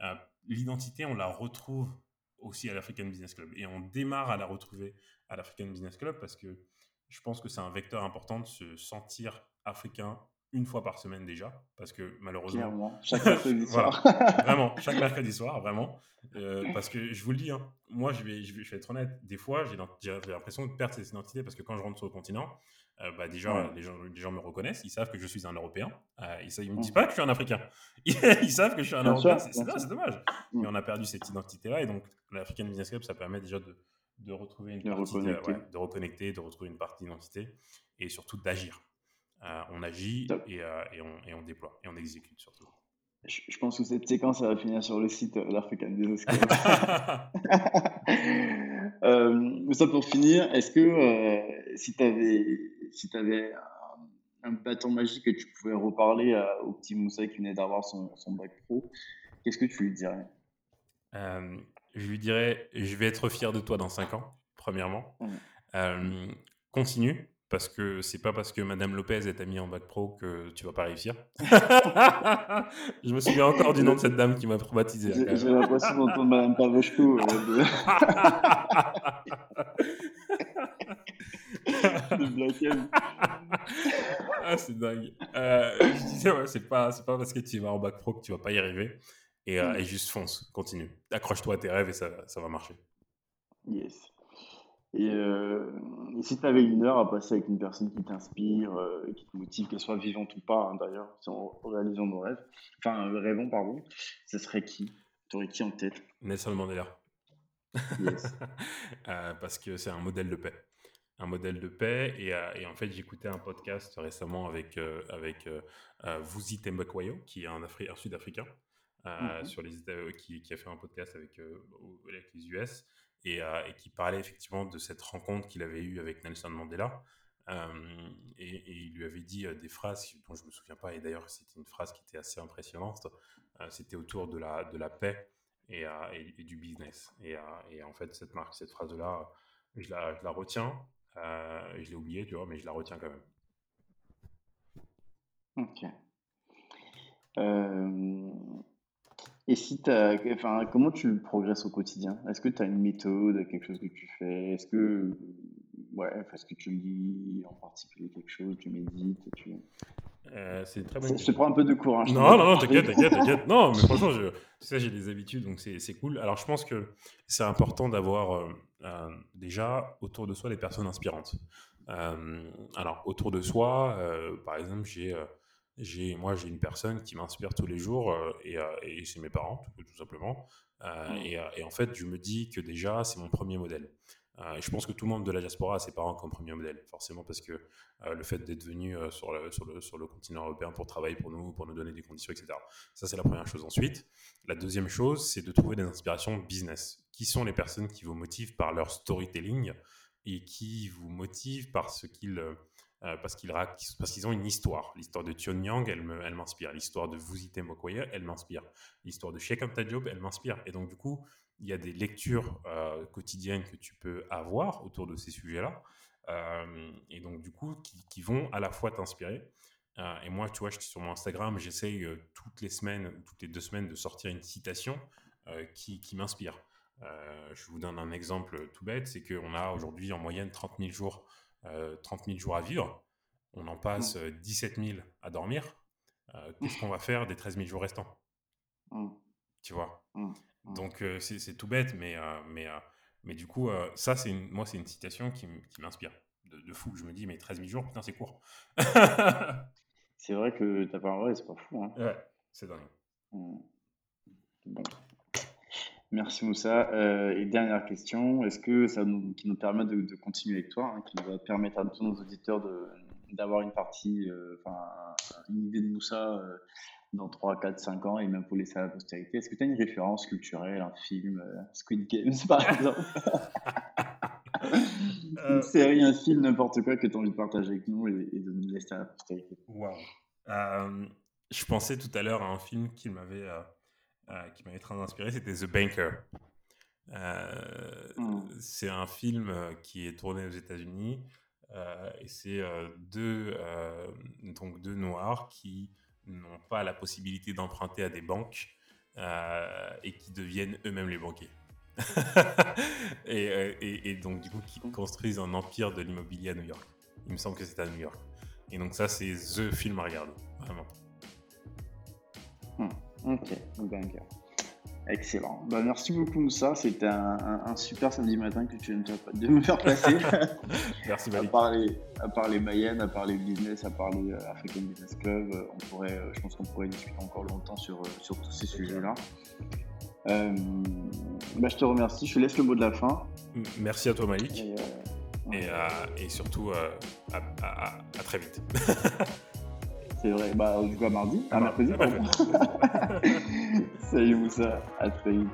Euh, l'identité, on la retrouve aussi à l'African Business Club. Et on démarre à la retrouver à l'African Business Club parce que je pense que c'est un vecteur important de se sentir africain une fois par semaine déjà, parce que malheureusement. chaque mercredi soir. vraiment, chaque mercredi soir, vraiment. Euh, parce que je vous le dis, hein, moi je vais, je, vais, être honnête, des fois j'ai l'impression de perdre cette identité parce que quand je rentre sur le continent, euh, bah, déjà les, gens, les gens me reconnaissent, ils savent que je suis un Européen, euh, ils ne me disent pas que je suis un Africain, ils savent que je suis un Européen, c'est dommage. Mm. Mais on a perdu cette identité-là et donc l'African Business Club, ça permet déjà de, de retrouver une de partie, de reconnecter, de retrouver une partie d'identité et surtout d'agir. Euh, on agit et, euh, et, on, et, on, déploie et on exécute surtout. Je, pense que cette séquence va finir sur le site euh, l'African Business Euh, ça pour finir, est-ce que euh, si tu avais, si avais un, bâton magique que tu pouvais reparler au petit Moussa qui venait d'avoir son, son, bac pro, qu'est-ce que tu lui dirais? Je lui dirais Je vais être fier de toi dans 5 ans, premièrement. continue, parce que c'est pas parce que Madame Lopez est amie en bac pro que tu vas pas réussir. je me souviens encore du nom de cette dame qui m'a traumatisé. J'ai l'impression d'entendre Madame Pavoshko. Euh, ah, c'est dingue. Euh, je disais, ouais, c'est pas, pas parce que tu vas en bac pro que tu vas pas y arriver. Et, euh, mm. et juste fonce, continue. Accroche-toi à tes rêves et ça, ça va marcher. Yes. Et, euh, si tu avais une heure à passer avec une personne qui t'inspire, euh, qui te motive, qu'elle soit vivante ou pas, hein, d'ailleurs, si on réalisant nos rêves, enfin, euh, rêvons, pardon, ce serait qui? Tu aurais qui en tête? Nelson Mandela. Yes. parce que c'est un modèle de paix. Un modèle de paix. Et, et en fait, j'écoutais un podcast récemment avec, avec Vuzi Tembakwayo, qui est un, un Sud-Africain, mm-hmm. sur les, qui, qui, a fait un podcast avec, avec les US. Euh, et, qui parlait effectivement de cette rencontre qu'il avait eue avec Nelson Mandela. Euh, et, il lui avait dit euh, des phrases dont je ne me souviens pas, et d'ailleurs c'était une phrase qui était assez impressionnante, c'était autour de la, de la paix et, du business. Et, en fait, cette marque, cette phrase-là, je la, je la retiens, je l'ai oubliée, tu vois, mais je la retiens quand même. Ok. Et si as, enfin, comment tu progresses au quotidien? Est-ce que tu as une méthode, quelque chose que tu fais? Est-ce que, ouais, est-ce que tu lis en particulier quelque chose? Tu médites tu... Euh, c'est très bonne Je te prends un peu de courage. Non, non, non, t'inquiète, t'inquiète, t'inquiète. Non, mais franchement, je, sais, j'ai des habitudes, donc c'est cool. Alors, je pense que c'est important d'avoir euh, euh, déjà autour de soi des personnes inspirantes. alors, autour de soi, par exemple, j'ai j'ai, moi, j'ai une personne qui m'inspire tous les jours euh, et, euh, et c'est mes parents, tout, simplement. Euh, mmh. et, et, en fait, je me dis que déjà, c'est mon premier modèle. et je pense que tout le monde de la diaspora a ses parents comme premier modèle, forcément, parce que le fait d'être venu sur, le, sur, le, sur le continent européen pour travailler pour nous, pour nous donner des conditions, etc. Ça, c'est la première chose. Ensuite, la deuxième chose, c'est de trouver des inspirations business. Qui sont les personnes qui vous motivent par leur storytelling et qui vous motivent par ce qu'ils euh, parce qu'ils ont une histoire. L'histoire de Tion Yang, elle m'inspire. L'histoire de Vuzite Mokoye, elle m'inspire. L'histoire de Sheikh Anta Diop, elle m'inspire. Et donc, du coup, il y a des lectures euh, quotidiennes que tu peux avoir autour de ces sujets-là. Euh, et donc, du coup, qui, vont à la fois t'inspirer. et moi, tu vois, sur mon Instagram, j'essaye toutes les semaines ou toutes les deux semaines de sortir une citation qui m'inspire. je vous donne un exemple tout bête, c'est qu'on a aujourd'hui en moyenne 30 000 jours 30 euh, 000 jours à vivre, on en passe 17 mmh. 000 euh, à dormir. Euh, qu'est-ce qu'on va faire des 13 000 jours restants? Mmh. Tu vois? Mmh. Donc c'est tout bête, mais, mais, mais du coup, ça, c'est moi, c'est une citation qui, m'inspire. De, fou, je me dis, mais 13 000 jours, putain, c'est court. c'est vrai que t'as pas un vrai, c'est pas fou. Hein. Ouais, c'est dingue. Bon. Merci Moussa. Euh, et dernière question, est-ce que ça nous, qui nous permet de, continuer avec toi, hein, qui va permettre à tous nos auditeurs d'avoir une partie, euh, une idée de Moussa euh, dans 3, 4, 5 ans et même pour laisser à la postérité, est-ce que tu as une référence culturelle, un film, Squid Games par exemple? Une série, un film, n'importe quoi que tu as envie de partager avec nous et, de nous laisser à la postérité. Waouh. Je pensais tout à l'heure à un film qui m'avait euh, qui m'avait très inspiré, c'était The Banker. Euh, hmm. C'est un film euh, qui est tourné aux États-Unis et c'est deux, donc deux noirs qui n'ont pas la possibilité d'emprunter à des banques et qui deviennent eux-mêmes les banquiers. et, et, donc, du coup, qui construisent un empire de l'immobilier à New York. Il me semble que c'est à New York. Et donc, ça, c'est The film à regarder, vraiment. Hmm. Ok, banker. Excellent. Bah, merci beaucoup, Moussa. C'était un, super samedi matin que tu viens de me faire passer. merci, Malik. À parler, à parler Mayenne, à parler business, à parler euh, African Business Club. Euh, on pourrait, euh, je pense qu'on pourrait discuter encore longtemps sur, sur tous ces sujets-là. bah, je te remercie. Je te laisse le mot de la fin. Merci à toi, Malik. Et, et, surtout, à, à très vite. C'est vrai. Bah, du coup, à mardi. À mercredi, pardon. Salut Moussa. À très vite.